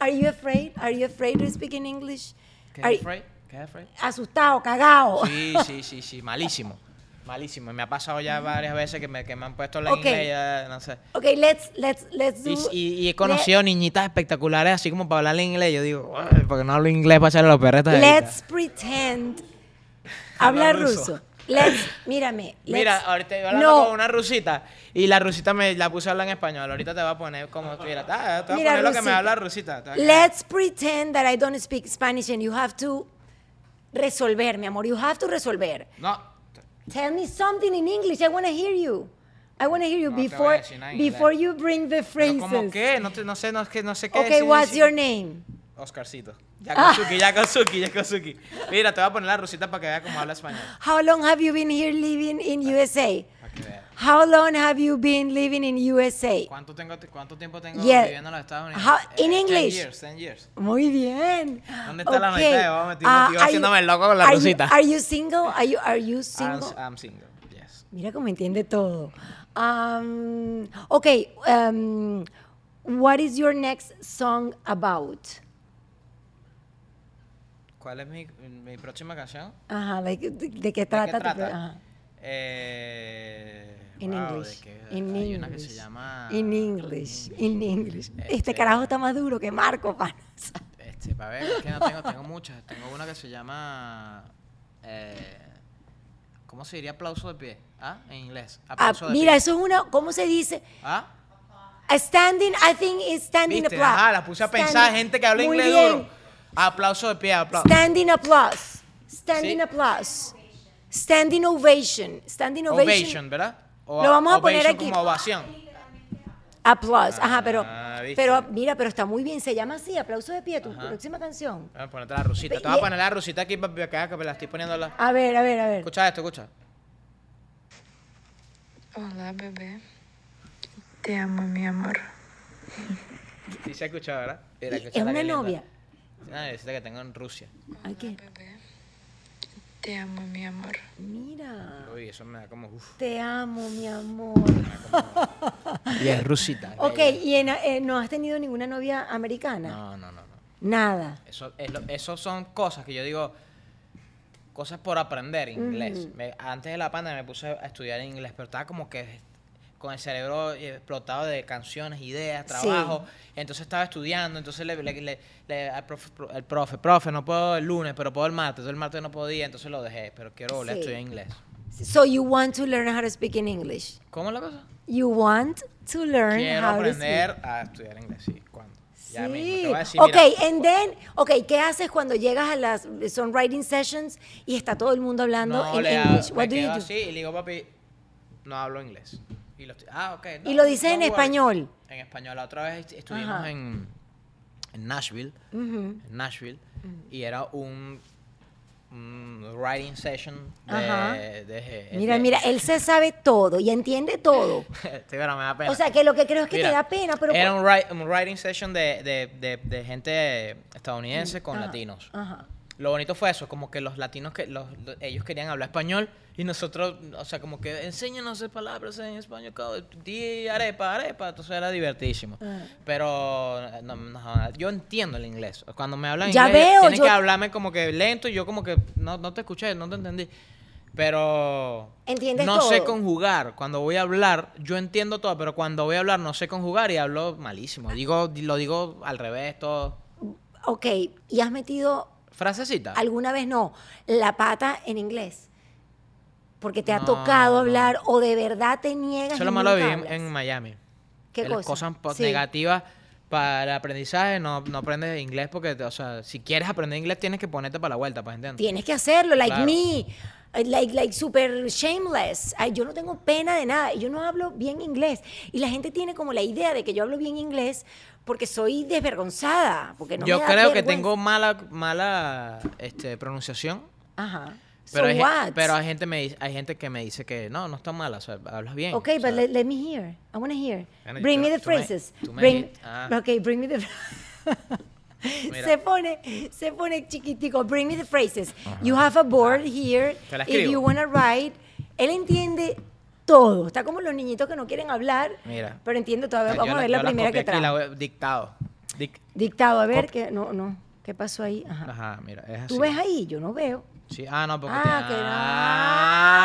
Are you afraid? Are you afraid to speak in English? ¿Qué Are- afraid? ¿Qué afraid? Asustado, cagado. Sí, sí, sí, sí, malísimo. Malísimo. Me ha pasado ya varias veces que me, que me han puesto la Ok. inglés, no sé. Okay, let's let's let's do. Y, y- y he let- conocido niñitas espectaculares así como para hablar inglés. Yo digo, "Ay, porque no hablo inglés para echarle los perretos de Let's pretend. Habla Habla ruso. ruso. Let's, mírame. Mira, let's- ahorita iba hablando no, con una rusita y la rusita me la puse a hablar en español. Ahorita te va a poner como mira, ah, te voy Mira, a poner lo que me habla rusita. Va. Let's pretend that I don't speak Spanish and you have to resolver, mi amor. You have to resolver. No, Tell me something in English. I want to hear you. I want to hear you No before before you bring the pero phrases. ¿cómo qué? No, te- no sé, no, no sé qué Okay, decir, what's your name? Oscarcito. Ah. Yakosuki, Yakosuki, Yakosuki. Mira, te voy a poner la rusita para que vea cómo habla español. How long have you been here living in USA? How long have you been living in USA? ¿Cuánto, tengo, ¿Cuánto tiempo tengo Yeah. viviendo en los Estados Unidos? How- in 10 English? years, 10 years. Muy bien. ¿Dónde está la Okay. mitad? Vamos, me estoy- are haciéndome you- el loco con la are you- rusita. Are you single? Are you are you I'm, single? I'm single, yes. Mira cómo entiende todo. Um, okay, um, what is your next song about? ¿Cuál es mi, mi próxima canción? Ajá, like, ¿de, de qué ¿De trata? qué tu trata? ajá. Eh, In wow, English. ¿de qué? In Hay English. una que se llama... In English. In English. Este Este- carajo está más duro que Marco, pana. Este, para ver, es que no tengo, tengo muchas. Tengo una que se llama... eh, ¿Cómo se diría aplauso de pie? ¿Ah? En inglés. Ah, Aplauso de mira, pie. eso es una, ¿cómo se dice? ¿Ah? A standing, I think it's standing ¿Viste? applause. Ajá, la puse a pensar, Standing- gente que habla Muy inglés bien. duro. Aplauso de pie, aplauso. Standing applause. Standing Sí. applause. Standing ovation. Standing ovation. Ovation, ¿verdad? O Lo vamos a poner aquí. como ovación. Applause. Ajá, pero, Ah, pero mira, pero está muy bien. Se llama así, aplauso de pie, tu próxima canción. Voy a ponerte la rusita. Te voy a poner la rusita aquí para que veas que me la estoy poniendo. La... A ver, a ver, a ver. Escucha esto, escucha. Hola, bebé. Te amo, mi amor. Sí se ha escuchado, ¿verdad? ¿Es una que linda. novia? Una que tengo en Rusia. ¿qué? Bebé. Te amo, mi amor. Mira. Uy, eso me da como... Uf. Te amo, mi amor. Y es rusita. Ok. ¿y en- eh, no has tenido ninguna novia americana? No, no, no, no. Nada. Eso, es lo- eso son cosas que yo digo, cosas por aprender inglés. Me- antes de la pandemia me puse a estudiar inglés, pero estaba como que con el cerebro explotado de canciones, ideas, Sí. trabajo. Entonces estaba estudiando, entonces le, le- le- le- al profe, pro- el profe, profe, no puedo el lunes, pero puedo el martes. Entonces el martes no podía, entonces lo dejé, pero quiero volver Sí. a estudiar inglés. So you want to learn how to speak in English? ¿Cómo es la cosa? You want to learn Quiero how to aprender speak. a estudiar inglés, sí. ¿Cuándo? Ya Sí. mismo. Te voy a decir, ok, mira, and then, ok, ¿qué haces cuando llegas a las songwriting sessions y está todo el mundo hablando no en le English? hago, What me do you quedo do? así y le digo, papi, no hablo inglés. Y lo, ah, ok. no, Y lo dices en worry. español. En español. La otra vez est- estuvimos en, en Nashville. En Nashville. Y era un, un writing session de... De- Mira, de- mira, él se sabe todo y entiende todo. Sí, pero me da pena. O sea, que lo que creo es que Mira, te da pena, pero... Era un, wri- un writing session de, gente estadounidense con latinos. Ajá. Lo bonito fue eso, como que los latinos, que los, lo- ellos querían hablar español y nosotros, o sea, como que enséñanos palabras en español, di arepa, arepa, entonces era divertísimo. Ah. Pero no, no, yo entiendo el inglés. Cuando me hablan Ya inglés, veo, tienen yo- que hablarme como que lento y yo como que no, no te escuché, no te entendí. Pero ¿Entiendes no sé conjugar. Cuando voy a hablar, yo entiendo todo, pero cuando voy a hablar no sé conjugar y hablo malísimo. Digo, lo digo al revés, todo. Ok, ¿y has metido Frasecita. alguna vez, no, la pata en inglés? Porque te ha No, tocado no. hablar o de verdad te niegas Eso y lo malo nunca vi en, hablas? en Miami. ¿Qué Que Las cosa? cosas po- Sí. negativas para el aprendizaje no, no aprendes inglés porque, o sea, si quieres aprender inglés tienes que ponerte para la vuelta, pues entiendes. Tienes que hacerlo, like Claro. me. Like, like super shameless. Ay, yo no tengo pena de nada. Yo no hablo bien inglés. Y la gente tiene como la idea de que yo hablo bien inglés porque soy desvergonzada. Porque no Yo me da creo que tengo mala, mala este, pronunciación, Ajá. So Pero, hay, gen- what? pero hay gente me hay gente que me dice que no, no está mala, o sea, hablas bien. Okay, o sea, but let, let me hear. I want to hear. Bring me the phrases. bring, ah. Okay, bring me the. Se pone, se pone chiquitico. Bring me the phrases. You have a board here. Te la If you to write. Él entiende todo. Está como los niñitos que no quieren hablar. Mira. Pero entiende todo. A ver, yo Vamos a ver la yo primera que la trae. dictado. Dic- Dictado, a ver, Cop- que no, no. ¿Qué pasó ahí? Ajá. Ajá, mira, es así. ¿Tú ves ahí? Yo no veo. Sí, ah, no, porque Ah, que no.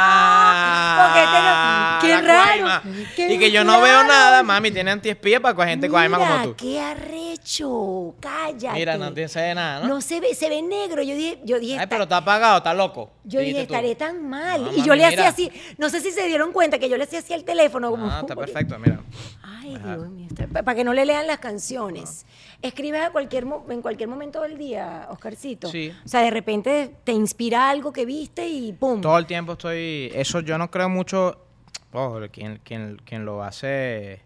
Ah, Porque no- qué raro, qué y que yo no veo nada, mami, tiene antiespía para gente cuaima como Mira, tú. qué arrecho. Cállate. Mira, no te se ve nada, ¿no? No se ve, se ve negro. Yo dije, yo dije, Ay, pero está apagado, está loco. yo dije, estaré tan mal. No, y yo mami, le hacía mira. así. No sé si se dieron cuenta que yo le hacía así al teléfono. Como, Ah, está perfecto, mira. Ay. Dios mío. Para que no le lean las canciones. ¿Escribes a cualquier en cualquier momento del día, Oscarcito? Sí. O sea, de repente te inspira algo que viste y pum. Todo el tiempo estoy. Eso yo no creo mucho. Oh, quien, quien, quien lo hace.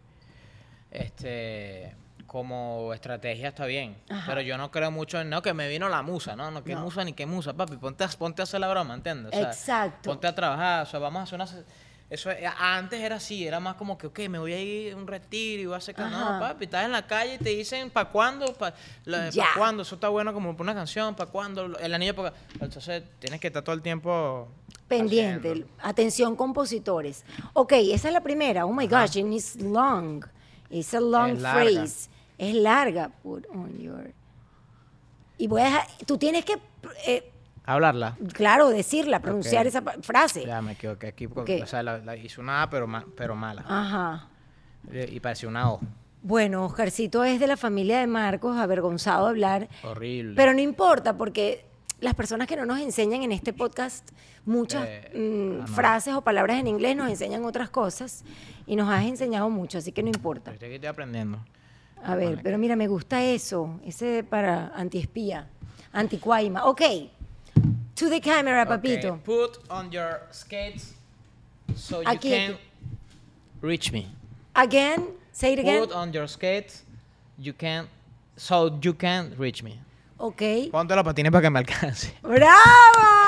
Este. Como estrategia está bien. Ajá. Pero yo no creo mucho en. No, que me vino la musa, ¿no? No, que No. musa ni que musa, papi. Ponte a, ponte a hacer la broma, ¿entiendes? O sea, Exacto. Ponte a trabajar. O sea, vamos a hacer una. Eso es- antes era así, era más como que, ok, me voy a ir a un retiro y voy a hacer... No, papi, estás en la calle y te dicen, ¿para cuándo? ¿Para Ya. cuándo? Eso está bueno como para una canción, ¿para cuándo? El anillo, para... Entonces, tienes que estar todo el tiempo... Pendiente. haciendo. Atención, compositores. Ok, esa es la primera. Oh my gosh, and it's long. It's a long Es phrase. Es larga. Put on your. Y voy a dejar. Tú tienes que, eh, Hablarla. claro, decirla, pronunciar Ok. esa frase. Ya me equivoqué aquí. Porque, Ok. O sea, la, la hice una A, pero, ma- pero mala. Ajá. Eh, Y parecía una O. Bueno, Oscarcito es de la familia de Marcos, avergonzado de hablar. Horrible. Pero no importa, porque las personas que no nos enseñan en este podcast muchas Eh, mm, ah, frases o palabras en inglés, nos enseñan otras cosas y nos has enseñado mucho, así que no importa. Estoy estoy aprendiendo. A ver, pero mira, me gusta eso, ese para antiespía, anticuaima. Ok, to the camera, papito. Ok, Put on your skates so you Aquí, can aquí. reach me. Again, say it again. Put on your skates you can so you can reach me. Ok. Ponte los patines para que me alcance. ¡Bravo!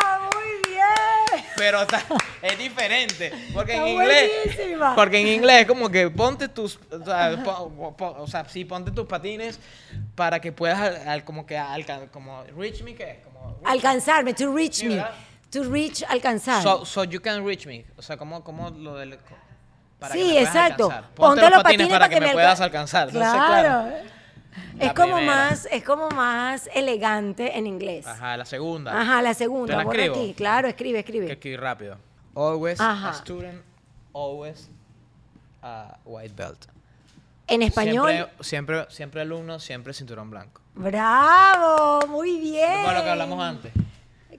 Pero está- es diferente. Porque en Está inglés. buenísima. Porque en inglés es como que ponte tus. O sea, po- po- o sea, sí, ponte tus patines para que puedas al- al- como que alcanzar. Como reach me, ¿qué? Como, Alcanzarme, to reach Sí, me. ¿verdad? To reach, alcanzar. so, so you can reach me. O sea, como, como lo del. Para que sí, me puedas exacto. alcanzar. Ponte, los patines, para que, me alca- puedas alcanzar. Entonces, Claro. Es La como primera. más, es como más elegante en inglés. Ajá, la segunda. Ajá, la ¿Te segunda. la borra escribo? aquí. Claro, escribe, Que escribe. escribir rápido. Always Ajá. a student, always a white belt. En español. Siempre, siempre, siempre alumno, siempre cinturón blanco. Bravo, muy bien. Como lo que hablamos antes.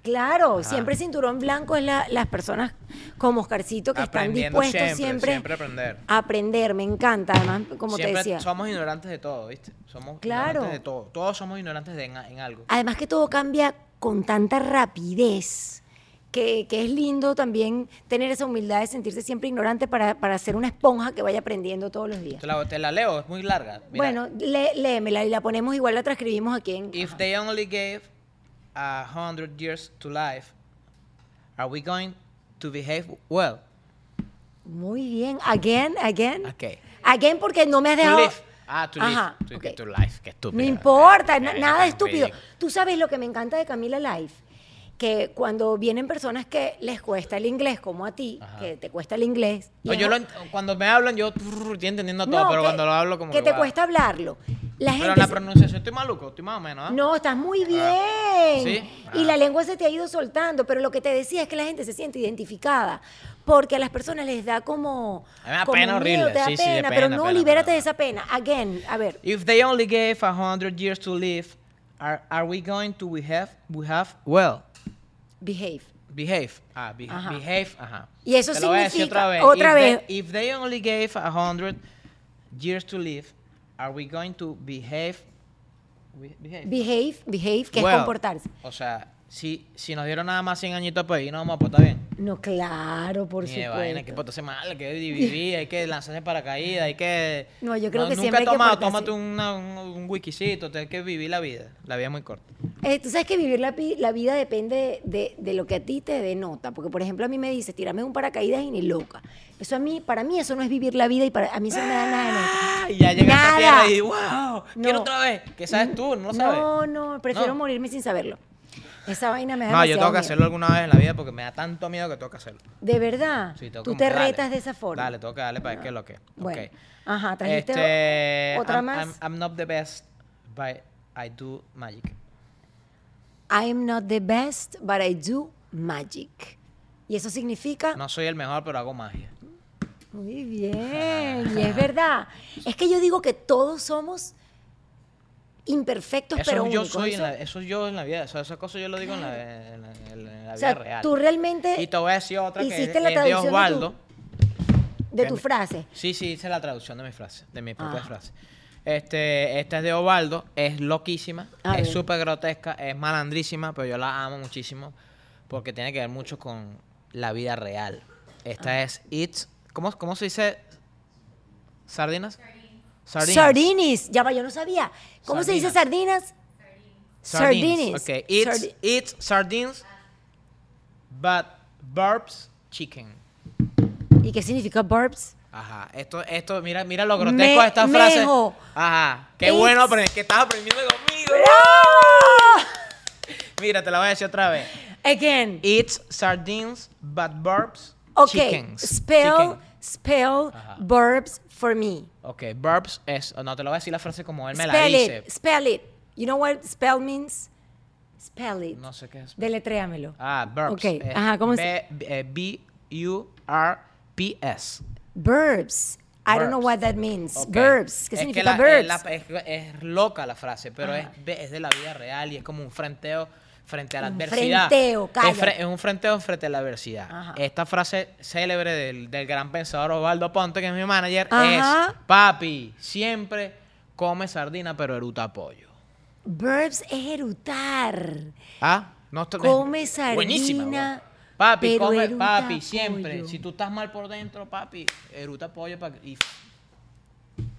Claro, siempre cinturón blanco es la- las personas como Oscarcito que están dispuestos siempre, siempre, siempre aprender. a aprender. Me encanta, además, como siempre te decía. somos ignorantes de todo, ¿viste? Somos Claro. ignorantes de todo. Todos somos ignorantes de en, en algo. Además que todo cambia con tanta rapidez. Que, que es lindo también tener esa humildad de sentirse siempre ignorante para, para ser una esponja que vaya aprendiendo todos los días. Te la, te la leo, es muy larga. Mira, Bueno, lé- léemela y la ponemos igual, la transcribimos aquí en... If they only gave a hundred years to life, are we going to behave well? Muy bien. Again, again. Ok. Again porque no me has To dejado... live. Ah, to live. Ajá, To, ok. to life. Qué estúpido. No importa, na- nada estúpido. Tú sabes lo que me encanta de Camila Life, que cuando vienen personas que les cuesta el inglés, como a ti, Ajá. que te cuesta el inglés. y No, yo lo cuando me hablan, yo estoy entendiendo todo, No, pero que- cuando lo hablo, como que te va. cuesta hablarlo. La Pero gente en la pronunciación estoy maluco, estoy más o menos, ¿ah? No, estás muy bien. ¿Sí? Y Ah. la lengua se te ha ido soltando, pero lo que te decía es que la gente se siente identificada, porque a las personas les da como, A mí me da como pena miedo, horrible. te da Sí, sí, de pena, pero pena, no, pena, libérate pena. de esa pena. Again, a ver, If they only gave a hundred years to live, are, are we going to behave, behave well? Behave. Behave. Ah, be- Ajá. behave. Ajá. Y eso Te lo voy a decir significa- otra vez. otra if vez. They, if they only gave a hundred years to live, are we going to behave? Behave. Behave, behave, que well? es comportarse. O sea, si, si nos dieron nada más 100 añitos pues ahí no vamos a portar bien. No, claro, por Ni de vaina, hay que supuesto. portarse mal, hay que vivir, hay que lanzarse paracaídas, hay que... No, yo creo que nunca siempre hay que portarse- Tómate una- un, un wikisito, tienes que vivir la vida. La vida es muy corta. Eh, tú sabes que vivir la, pi- la vida depende de, de lo que a ti te denota. Porque, por ejemplo, a mí me dices, tírame un paracaídas y ni loca. Eso a mí, para mí eso no es vivir la vida y para a mí eso no me da nada de nota. Y ya llegaste Nada. a tierra y wow, quiero No. otra vez. ¿Qué sabes tú? No lo sabes. No, no, prefiero No. morirme sin saberlo. Esa vaina me da No, yo tengo que miedo. hacerlo alguna vez en la vida porque me da tanto miedo que tengo que hacerlo. De verdad. Sí, tengo tú como te que retas de esa forma. Dale, tengo que darle para ver qué es lo que. Bueno. Ok. Ajá, trajiste Este, otra I'm, más. I'm, I'm not the best, but I do magic. I'm not the best, but I do magic. Y eso significa No soy el mejor, pero hago magia. Muy bien, y es verdad. Es que yo digo que todos somos imperfectos, Eso pero yo únicos. soy, en Eso- la, eso yo en la vida. Eso, esa cosa yo lo digo en la, en la- en la- en la o vida real. tú realmente Y te voy a decir otra que es, hiciste la es de traducción de tu- Osvaldo. de que tu frase. Sí, sí, hice la traducción de mi frase, de mi propia Ah. frase. Este, esta es de Ovaldo, es loquísima, A es súper grotesca, es malandrísima, pero yo la amo muchísimo porque tiene que ver mucho con la vida real. Esta Ah. es It's, ¿cómo, ¿cómo se dice? ¿Sardinas? Sardinas. Sardinis. Ya va, yo no sabía. ¿Cómo se dice Sardinas. sardinas? Sardines. Ok, it's, Sardi- it's sardines, but burps chicken. ¿Y qué significa burps? Ajá, esto, esto, mira, mira lo grotesco Me- de esta frase. mejo. Ajá, qué It's- bueno que estás aprendiendo conmigo. Mira, te la voy a decir otra vez. Again. It's sardines, but burps Ok, chickens. spell, Chicken. Spell Ajá. burps for me. Ok, burps es, no te lo voy a decir la frase como él me la Spell dice. it, spell it. You know what spell means? Spell it. No sé qué es. Deletréamelo. Ah, burps. Ok, eh, ajá, ¿cómo se- B- eh, B-U-R-P-S. Burps. I don't know Burps. what that means. Burps. ¿Qué Es que significa la- burps? eh, la- es, es loca la frase, pero es, es de la vida real y es como un frenteo frente a la Un adversidad. frenteo, es, es un frenteo frente a la adversidad. Ajá. Esta frase célebre del, del gran pensador Osvaldo Ponte, que es mi manager, Ajá. es, papi, siempre come sardina, pero eruta pollo. Burps es erutar. ¿Ah? No, esto- Come es buenísima, sardina, bro. Papi, pero come, eruta papi, siempre. pollo. Si tú estás mal por dentro, papi, eruta pollo pa- y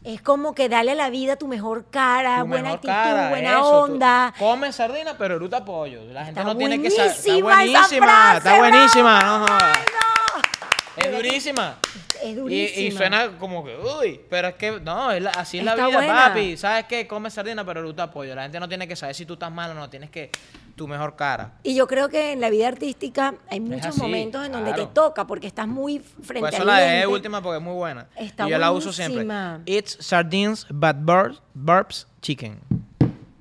Es como que dale a la vida tu mejor cara, tu buena mejor actitud, cara, buena eso, onda. Come sardina, pero eruta pollo. La gente Está no tiene que saber. Está buenísima esa buenísima, frase, está buenísima. bravo. no jodas. ¡Ay, no! Es durísima. Es Y, suena como que, uy, pero es que no, es la- así es la vida, buena. papi. ¿Sabes qué? Come sardina, pero eruta pollo. La gente no tiene que saber si tú estás mal o no. Tienes que tu mejor cara. Y yo creo que en la vida artística hay muchos así, momentos en donde te toca porque estás muy frente Por eso la dejé última porque es muy buena. Está y yo la uso siempre. It's sardines, but burps, burps chicken.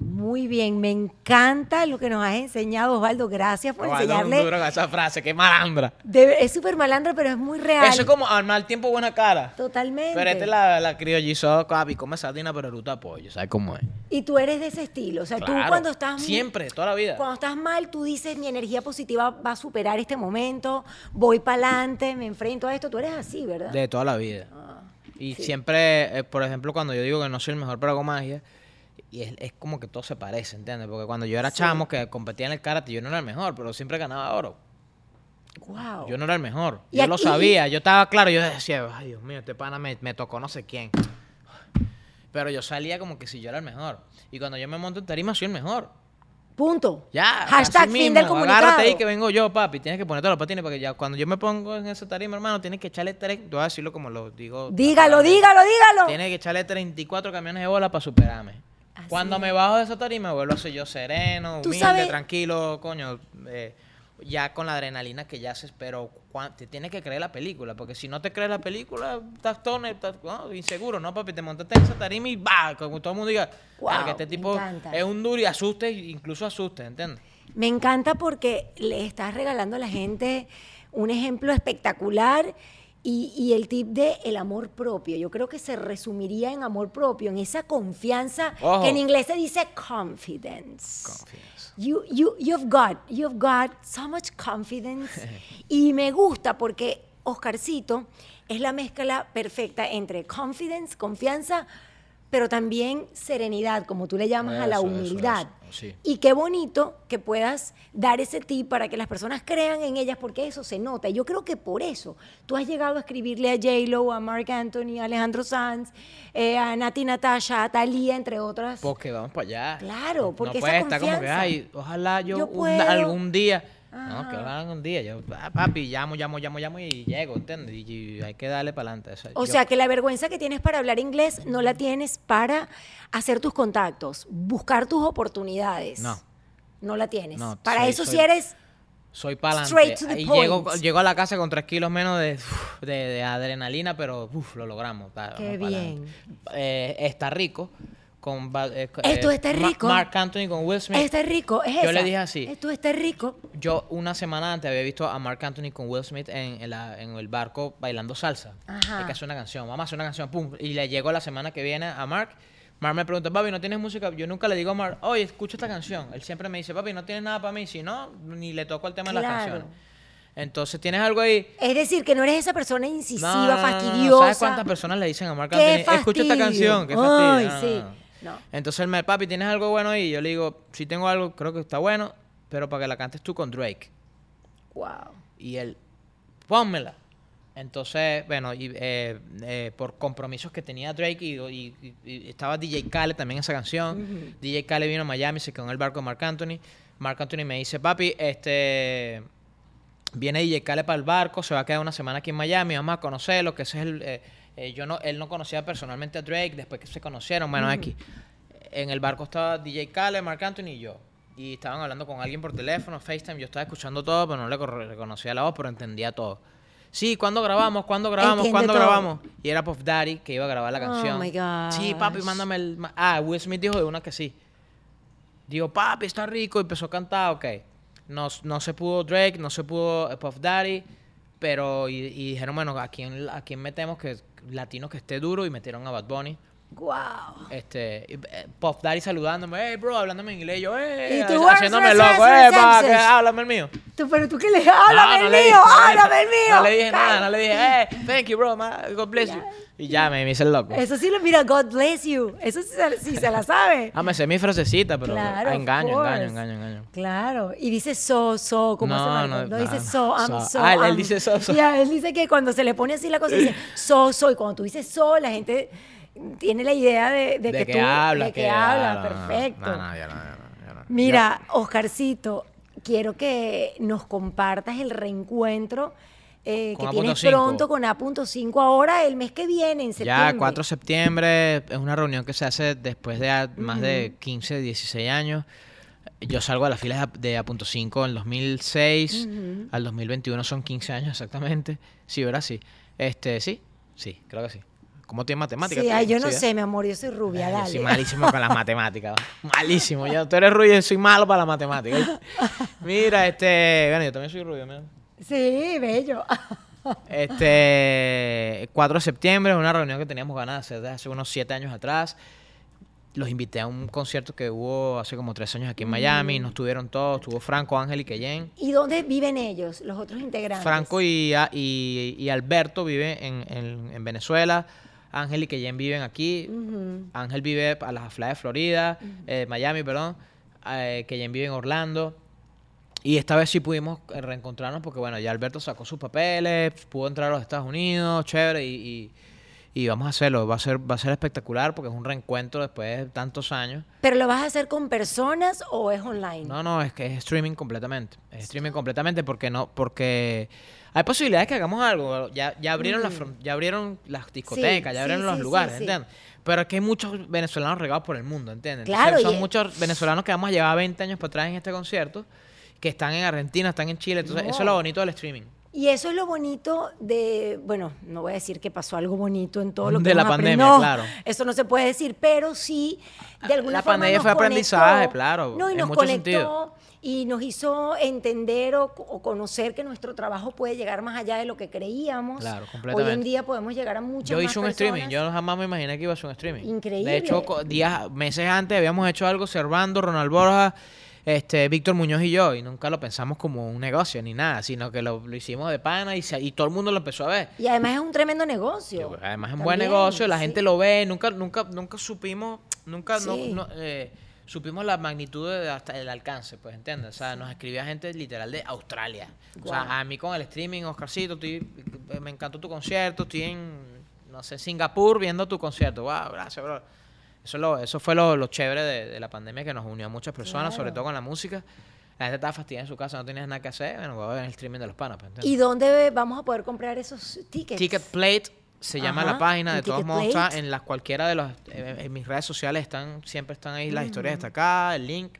Muy bien, me encanta lo que nos has enseñado, Osvaldo. Gracias por Osvaldo enseñarle. duro con esa frase, qué malandra. Es súper malandra, pero es muy real. Eso es como al mal tiempo buena cara. Totalmente. Pero esta es la, la criollizó, papi, come sardina pero eruta pollo, ¿sabes cómo es? Y tú eres de ese estilo. O sea, tú cuando estás. Siempre, toda la vida. Cuando estás mal, tú dices, mi energía positiva va a superar este momento, voy para adelante, me enfrento a esto. Tú eres así, ¿verdad? De toda la vida. Ah, Y siempre, eh, por ejemplo, cuando yo digo que no soy el mejor pero hago magia, y es, es como que todo se parece, ¿entiendes? Porque cuando yo era Sí. chamo, que competía en el karate, yo no era el mejor, pero siempre ganaba oro. Wow. Yo no era el mejor. Yo lo sabía, yo estaba claro, yo decía, ay Dios mío, este pana me, me tocó no sé quién. Pero yo salía como que si yo era el mejor. Y cuando yo me monto en tarima, soy el mejor. Punto. Ya. Hashtag fin mismo, del comunicado. Agárrate ahí que vengo yo, papi. Tienes que ponerte los patines porque ya cuando yo me pongo en esa tarima, hermano, tienes que echarle tres. Te voy a decirlo como lo digo. Dígalo, dígalo, dígalo. Tienes que echarle 34 camiones de bola para superarme. Así Cuando es. me bajo de esa tarima, vuelvo a ser yo sereno, humilde, sabes- tranquilo, coño. eh, ya con la adrenalina que ya haces, pero te tienes que creer la película, porque si no te crees la película, estás toner, estás inseguro, ¿no, papi? Te montaste en esa tarima y va, como todo el mundo diga, Wow, "Verga, este tipo es un duro y asuste, incluso asuste, ¿entiendes? Me encanta porque le estás regalando a la gente un ejemplo espectacular y, y el tip de el amor propio. Yo creo que se resumiría en amor propio, en esa confianza Ojo. que en inglés se dice confidence. Confianza. You, you, you've got, you've got so much confidence. y me gusta porque Oscarcito es la mezcla perfecta entre confidence, confianza, pero también serenidad, como tú le llamas a la Eso, eso, humildad. eso, sí. Y qué bonito que puedas dar ese tip para que las personas crean en ellas, porque eso se nota. Y yo creo que por eso tú has llegado a escribirle a J-Lo, a Mark Anthony, a Alejandro Sanz, eh, a Nati Natasha, a Thalía, entre otras. Porque vamos para allá. Claro, porque no esa puede estar como que, confianza. ay, ojalá yo, Yo un- algún día. No, que ojalá algún día. Yo, ah, papi, llamo, llamo, llamo, llamo y llego, ¿entiendes? Y, y hay que darle para adelante. O sea, que la vergüenza que tienes para hablar inglés no la tienes para hacer tus contactos, buscar tus oportunidades. No. No la tienes. No, para soy- eso sí soy- eres soy para straight to the Y llego, llego a la casa con tres kilos menos de, de, de adrenalina, pero uf, lo logramos. Qué bien. adelante. Eh, está rico. Con, eh, Esto eh, está Ma- rico. Mark Anthony con Will Smith. Este rico, es Yo esa. le dije así. Esto está rico. Yo una semana antes había visto a Mark Anthony con Will Smith en, en la- en el barco bailando salsa. Ajá. Hay que hacer una canción. Vamos a hacer una canción. Pum. Y le llego la semana que viene a Mark. Mark me pregunta, papi, ¿no tienes música? Yo nunca le digo a Mark, oye, escucha esta canción. Él siempre me dice, papi, ¿no tienes nada para mí? Si no, ni le toco el tema de las canciones. Entonces, ¿tienes algo ahí? Es decir, que no eres esa persona incisiva, No, no, fastidiosa. ¿Sabes cuántas personas le dicen a Mark ¡Qué Anthony, escucha esta canción? ¿Qué fastidio? Ay, sí. No. Entonces él me, papi, ¿tienes algo bueno ahí? Yo le digo, sí tengo algo, creo que está bueno, pero para que la cantes tú con Drake. Wow. Y él, pónmela. Entonces, bueno, y, eh, eh, por compromisos que tenía Drake y, y- y- y estaba DJ Khaled también en esa canción. DJ Khaled vino a Miami, se quedó en el barco de Marc Anthony. Marc Anthony me dice, papi, este viene DJ Khaled para el barco, se va a quedar una semana aquí en Miami, vamos a conocerlo, que ese es el... eh, eh, yo no, él no conocía personalmente a Drake, después que se conocieron, bueno, aquí. En el barco estaba DJ Khaled, Marc Anthony y yo. Y estaban hablando con alguien por teléfono, FaceTime, yo estaba escuchando todo, pero no le reconocía la voz, pero entendía todo. Sí, ¿cuándo grabamos? ¿Cuándo grabamos? ¿Cuándo todo. grabamos? Y era Puff Daddy que iba a grabar la Oh, canción. my gosh. Sí, papi, mándame el... Ah, Will Smith dijo de una que sí. Digo, papi, está rico. Y empezó a cantar, ok. No, no se pudo Drake, no se pudo eh, Puff Daddy. Pero, y, y dijeron, bueno, ¿a quién, ¿a quién metemos que latino que esté duro? Y metieron a Bad Bunny. Wow. Este, eh, Puff Daddy saludándome, hey, bro, hablándome en inglés. Yo, tú, haciéndome "Where's loco, eh, pa, que Reses?" háblame el mío. Tú, pero tú qué le háblame No, no el mío, háblame el mío. No le dije nada, no le dije, hey, thank you, bro, God bless you. Y ya me, hice el loco. Eso sí lo mira, God bless you. Eso sí, se- la sabe. Ah, me sé mi frasecita, pero Claro, ah, engaño, engaño, engaño, engaño. Claro, y dice so, so, como No, no, No, no, dice so, I'm So. Ah, él- dice so, so. Ya, él dice que cuando se le pone así la cosa, dice so, so, y cuando tú dices so, la gente tiene la idea de, de De que, que tú, habla, de que, que habla, habla, perfecto. No, no, ya no, ya ya. Mira, Oscarcito, quiero que nos compartas el reencuentro eh, que tienes A.5. pronto con A.5 ahora, el mes que viene, en septiembre. Ya, 4 de septiembre es una reunión que se hace después de a- más de 15, 16 años. Yo salgo a las filas de A- de A.5 en 2006, al 2021 son 15 años exactamente. Sí, ¿verdad? Sí. Este, sí, sí, creo que sí. ¿Cómo tiene matemáticas? Sí, ay, yo no ¿verdad? sé, mi amor, yo soy rubia, Ay, yo dale. soy malísimo con las matemáticas. Malísimo. Yo, tú eres rubio y soy malo para las matemáticas. Mira, este. Bueno, yo también soy rubio, mira. Sí, bello. Este, 4 de septiembre, una reunión que teníamos ganas desde hace unos 7 años atrás. Los invité a un concierto que hubo hace como 3 años aquí en Miami. Nos tuvieron todos. Estuvo Franco, Ángel y Keyen. ¿Y dónde viven ellos, los otros integrantes? Franco y, a- y, y Alberto viven en, en- en Venezuela. Ángel y Keyen viven aquí. Ángel vive a las afueras de Florida, eh, Miami, perdón. Eh, Keyen vive en Orlando. Y esta vez sí pudimos eh, reencontrarnos porque, bueno, ya Alberto sacó sus papeles, pudo entrar a los Estados Unidos, chévere, y, y- y vamos a hacerlo. Va a, ser, va a ser espectacular porque es un reencuentro después de tantos años. ¿Pero lo vas a hacer con personas o es online? No, no, es que es streaming completamente. Es streaming completamente porque no, porque hay posibilidades que hagamos algo. Ya, ya abrieron las fron- ya abrieron las discotecas, ya abrieron sí, los lugares. ¿entiendes? Pero es que hay muchos venezolanos regados por el mundo, ¿entiendes? Claro, Entonces, son y- muchos venezolanos que vamos a llevar 20 años para atrás en este concierto, que están en Argentina, están en Chile. Entonces, No. eso es lo bonito del streaming. Y eso es lo bonito de, bueno, no voy a decir que pasó algo bonito en todo lo que De la pandemia. No, claro. Eso no se puede decir, pero sí, de alguna La forma pandemia nos fue aprendizaje, claro, No, y en nos mucho conectó sentido. Y nos hizo entender o, o conocer que nuestro trabajo puede llegar más allá de lo que creíamos. Claro, Hoy completamente. en día podemos llegar a muchas Yo más hice un personas. streaming, yo jamás me imaginé que iba a hacer un streaming. Increíble. De hecho, días, meses antes habíamos hecho algo, Servando, Ronald Borja, este, Víctor Muñoz y yo, y nunca lo pensamos como un negocio ni nada, sino que lo, lo hicimos de pana y, se- y todo el mundo lo empezó a ver. Y además es un tremendo negocio. Además es un buen negocio, la sí. gente lo ve, nunca, nunca, nunca supimos, nunca no, eh, supimos la magnitud de hasta el alcance, pues entiendes. O sea, nos escribía gente literal de Australia. O Guau. sea, a mí con el streaming, Oscarcito, estoy, me encantó tu concierto, estoy en, no sé, Singapur viendo tu concierto. Wow, gracias, bro. Eso, es lo, eso fue lo, lo chévere de, de la pandemia que nos unió a muchas personas, sobre Claro. todo con la música. La gente estaba fastidiada en su casa, no tenías nada que hacer. Bueno, voy a ver el streaming de los panas. pues. ¿Y dónde vamos a poder comprar esos tickets? Ticket Plate se llama Ajá, la página, de todos modos está en las cualquiera de los eh, en mis redes sociales están siempre están ahí las historias destacadas, el link.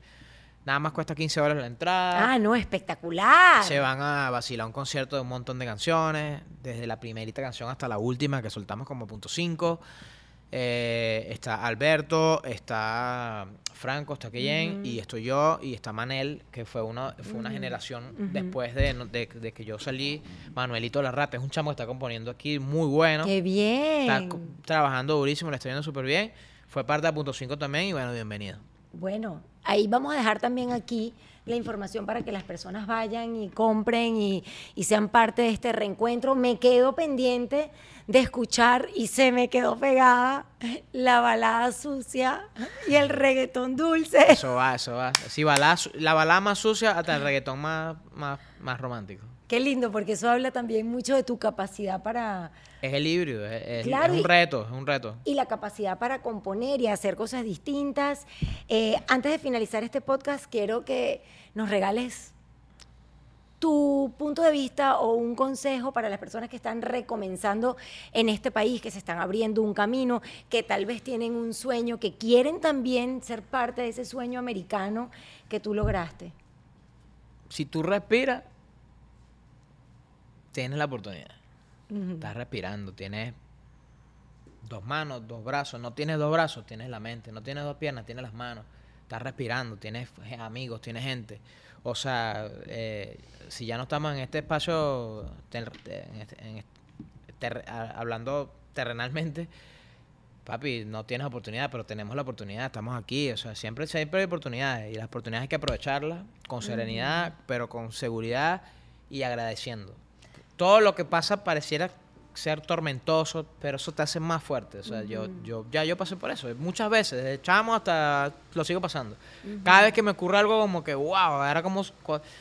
Nada más cuesta 15 dólares la entrada. Ah, no, espectacular. Se van a vacilar un concierto de un montón de canciones, desde la primerita canción hasta la última que soltamos como punto 5. Eh, está Alberto, está Franco, está Keyen, y estoy yo, y está Manel, que fue una, fue una generación después de, de- de que yo salí. Manuelito Larrate es un chamo que está componiendo aquí muy bueno. Qué bien. Está trabajando durísimo, le está yendo súper bien. Fue parte de Punto 5 también, y bueno, bienvenido. Bueno, ahí vamos a dejar también aquí la información para que las personas vayan y compren y, y sean parte de este reencuentro. Me quedo pendiente de escuchar y se me quedó pegada la balada sucia y el reggaetón dulce. Eso va, eso va. Sí, balada la balada más sucia hasta el reggaetón más, más, más romántico. Qué lindo, porque eso habla también mucho de tu capacidad para... Es el híbrido, es, es- Claro, es un reto, es un reto. y la capacidad para componer y hacer cosas distintas. Eh, antes de finalizar este podcast, quiero que nos regales tu punto de vista o un consejo para las personas que están recomenzando en este país, que se están abriendo un camino, que tal vez tienen un sueño, que quieren también ser parte de ese sueño americano que tú lograste. Si tú respiras, tienes la oportunidad. Estás respirando, tienes dos manos, dos brazos. No tienes dos brazos, tienes la mente. No tienes dos piernas, tienes las manos. Estás respirando, tienes amigos, tienes gente. O sea, eh, si ya no estamos en este espacio, ter- en este- en ter- a- hablando terrenalmente, papi, no tienes oportunidad, pero tenemos la oportunidad, estamos aquí. O sea, siempre, siempre hay oportunidades y las oportunidades hay que aprovecharlas con serenidad, pero con seguridad y agradeciendo. Todo lo que pasa pareciera ser tormentoso, pero eso te hace más fuerte. O sea, yo, yo, ya yo pasé por eso. Muchas veces, desde chamo hasta lo sigo pasando. Cada vez que me ocurre algo como que, wow, ahora como,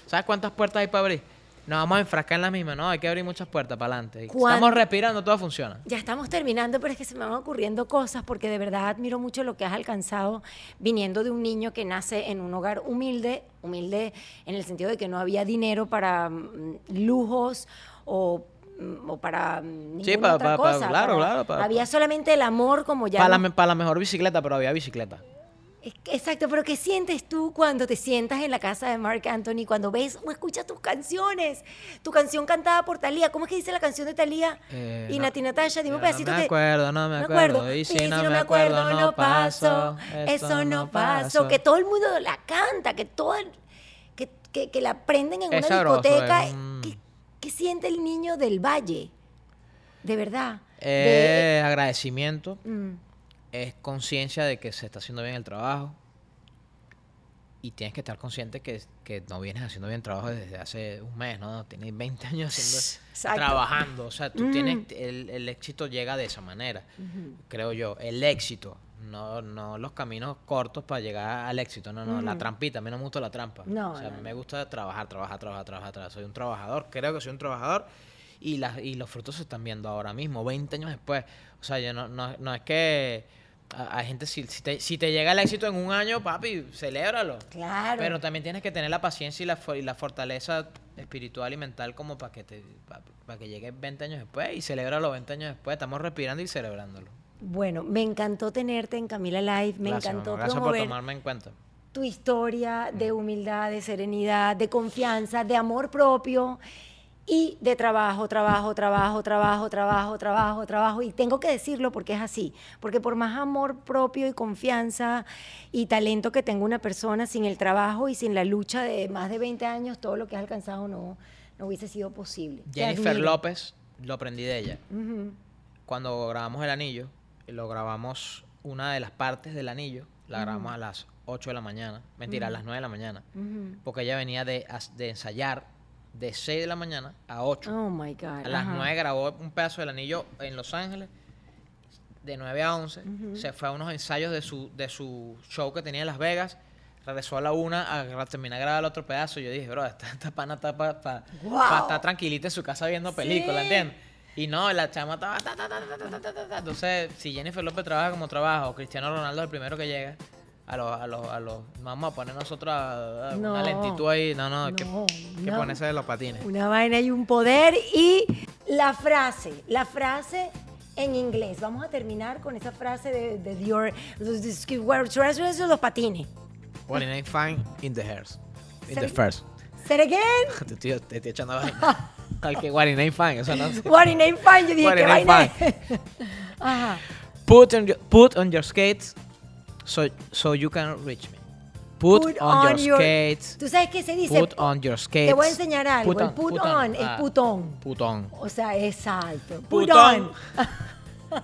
¿sabes cuántas puertas hay para abrir? Nos vamos a enfrascar en la misma, ¿no? Hay que abrir muchas puertas para adelante. Y ¿Cuán- Estamos respirando, todo funciona. Ya estamos terminando, pero es que se me van ocurriendo cosas porque de verdad admiro mucho lo que has alcanzado viniendo de un niño que nace en un hogar humilde, humilde en el sentido de que no había dinero para mm, lujos o, o para mm, Sí, ninguna pa- otra cosa. para- claro, había solamente el amor como ya... Para la, no- me- para la mejor bicicleta, pero había bicicleta. Que- Exacto, pero ¿qué sientes tú cuando te sientas en la casa de Mark Anthony, cuando ves o escuchas tus canciones? Tu canción cantada por Talía, ¿cómo es que dice la canción de Talía? Eh, y no. Nati Natasha, dime un Yo no pedacito me que- acuerdo, no me acuerdo. Y si no me acuerdo, no paso. Eso no paso. Que todo el mundo la canta, que todo el- que, que, que la prenden en Es una sabroso, discoteca. es un- ¿Qué, siente el niño del valle? De verdad. Eh, agradecimiento, De- mm, es conciencia de que se está haciendo bien el trabajo. Y tienes que estar consciente que, que no vienes haciendo bien el trabajo desde hace un mes, ¿no? Tienes 20 años haciendo, Exacto. trabajando. O sea, tú Mm. tienes, el, el éxito llega de esa manera, creo yo. El éxito, no, no los caminos cortos para llegar al éxito. No, no, la trampita. A mí no me gusta la trampa. No, o sea, a mí me gusta trabajar, trabajar, trabajar, trabajar, trabajar. Soy un trabajador, creo que soy un trabajador. Y, las y los frutos se están viendo ahora mismo, 20 años después. O sea, yo no, no, no es que a- hay gente, si, si, te, si te llega el éxito en un año, papi, celébralo. Claro. Pero también tienes que tener la paciencia y la, y la fortaleza espiritual y mental como para que te para que llegue 20 años después y celebra los 20 años después. Estamos respirando y celebrándolo. Bueno, me encantó tenerte en Camila Live, me Gracias, encantó mamá. Gracias por promover tomarme en cuenta. tu historia de humildad, de serenidad, de confianza, de amor propio y de trabajo, trabajo, trabajo, trabajo, trabajo, trabajo, trabajo. Y tengo que decirlo porque es así, porque por más amor propio y confianza y talento que tenga una persona, sin el trabajo y sin la lucha de más de 20 años, todo lo que has alcanzado no, no hubiese sido posible. Jennifer. López, lo aprendí de ella. Ujú. Cuando grabamos el anillo, lo grabamos una de las partes del anillo La grabamos a las 8 de la mañana. Mentira, a las 9 de la mañana. Porque ella venía de, de ensayar de 6 de la mañana a 8. Oh my God. A las ajá. 9 grabó un pedazo del anillo en Los Ángeles. De 9 a 11. Se fue a unos ensayos de su, de su show que tenía en Las Vegas. Regresó a la 1 a terminar de grabar el otro pedazo. Yo dije, bro, esta, esta pana está para Guau. estar tranquilita en su casa viendo películas, Sí. ¿entiendes? Y no, la chama estaba... ta, ta, ta, ta, ta, ta, ta, ta. Entonces, si Jennifer López trabaja como trabaja o Cristiano Ronaldo es el primero que llega, a los... A los, a los vamos a poner nosotros a, a No. una lentitud ahí. No, no, que, No, que no. ponerse de los patines. Una vaina y un poder. Y la frase, la frase en inglés. Vamos a terminar con esa frase de, de Dior. Los patines. What in fine in the hairs. In the first. Say it again. Te estoy, te estoy echando vaina. Al que what in fine, eso no sé. What in fine. Yo dije, ¿qué vaina? Ajá. Put on your, put on your skates so, so you can reach me. Put, on, your, skates. ¿Tú sabes qué se dice? Put on your skates. Te voy a enseñar algo. Put el on, put, put on, on. es Ah. putón. Putón. O sea, exacto. Put, Put on. on.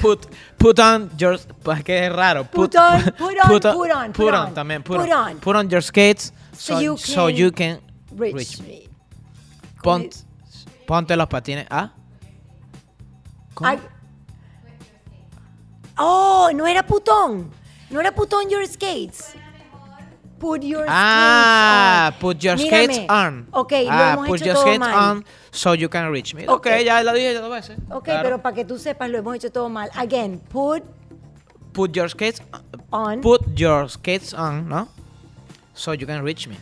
Put, put on your... Pues que es raro. Put on, put on, put on, Put put on on, también. Put, put on. on. Put on your skates So so, you so can you can Rich. reach me. me. Pon- ponte los patines. ¿Ah? ¿Cómo? Ay. Oh, no era putón. No era putón your skates. Put your Ah, skates on. put your Mírame. skates on. Ok, lo ah, hemos put hecho your todo skates mal. on so you can reach me. Ok. ok, ya lo dije dos veces. Ok, Claro. pero para que tú sepas, lo hemos hecho todo mal. Again, put Put your skates on. Put your skates on, ¿no? So you can reach me.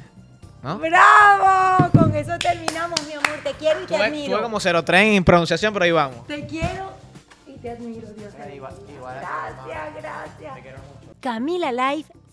¿No? ¡Bravo! Con eso terminamos, mi amor. Te quiero y te Tuve, admiro. tuve como 03 en pronunciación, pero ahí vamos. Te quiero y te admiro, Dios te bendiga. Gracias, gracias. Camila Life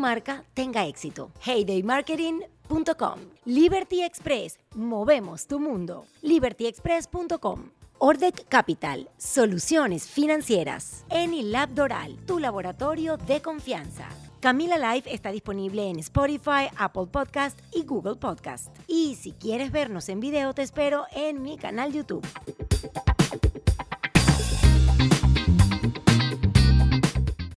marca tenga éxito. Heydaymarketing.com. Liberty Express. Movemos tu mundo. LibertyExpress.com. Ordec Capital, soluciones financieras. Enilab Doral, tu laboratorio de confianza. Camila Live está disponible en Spotify, Apple Podcast y Google Podcast. Y si quieres vernos en video, te espero en mi canal YouTube.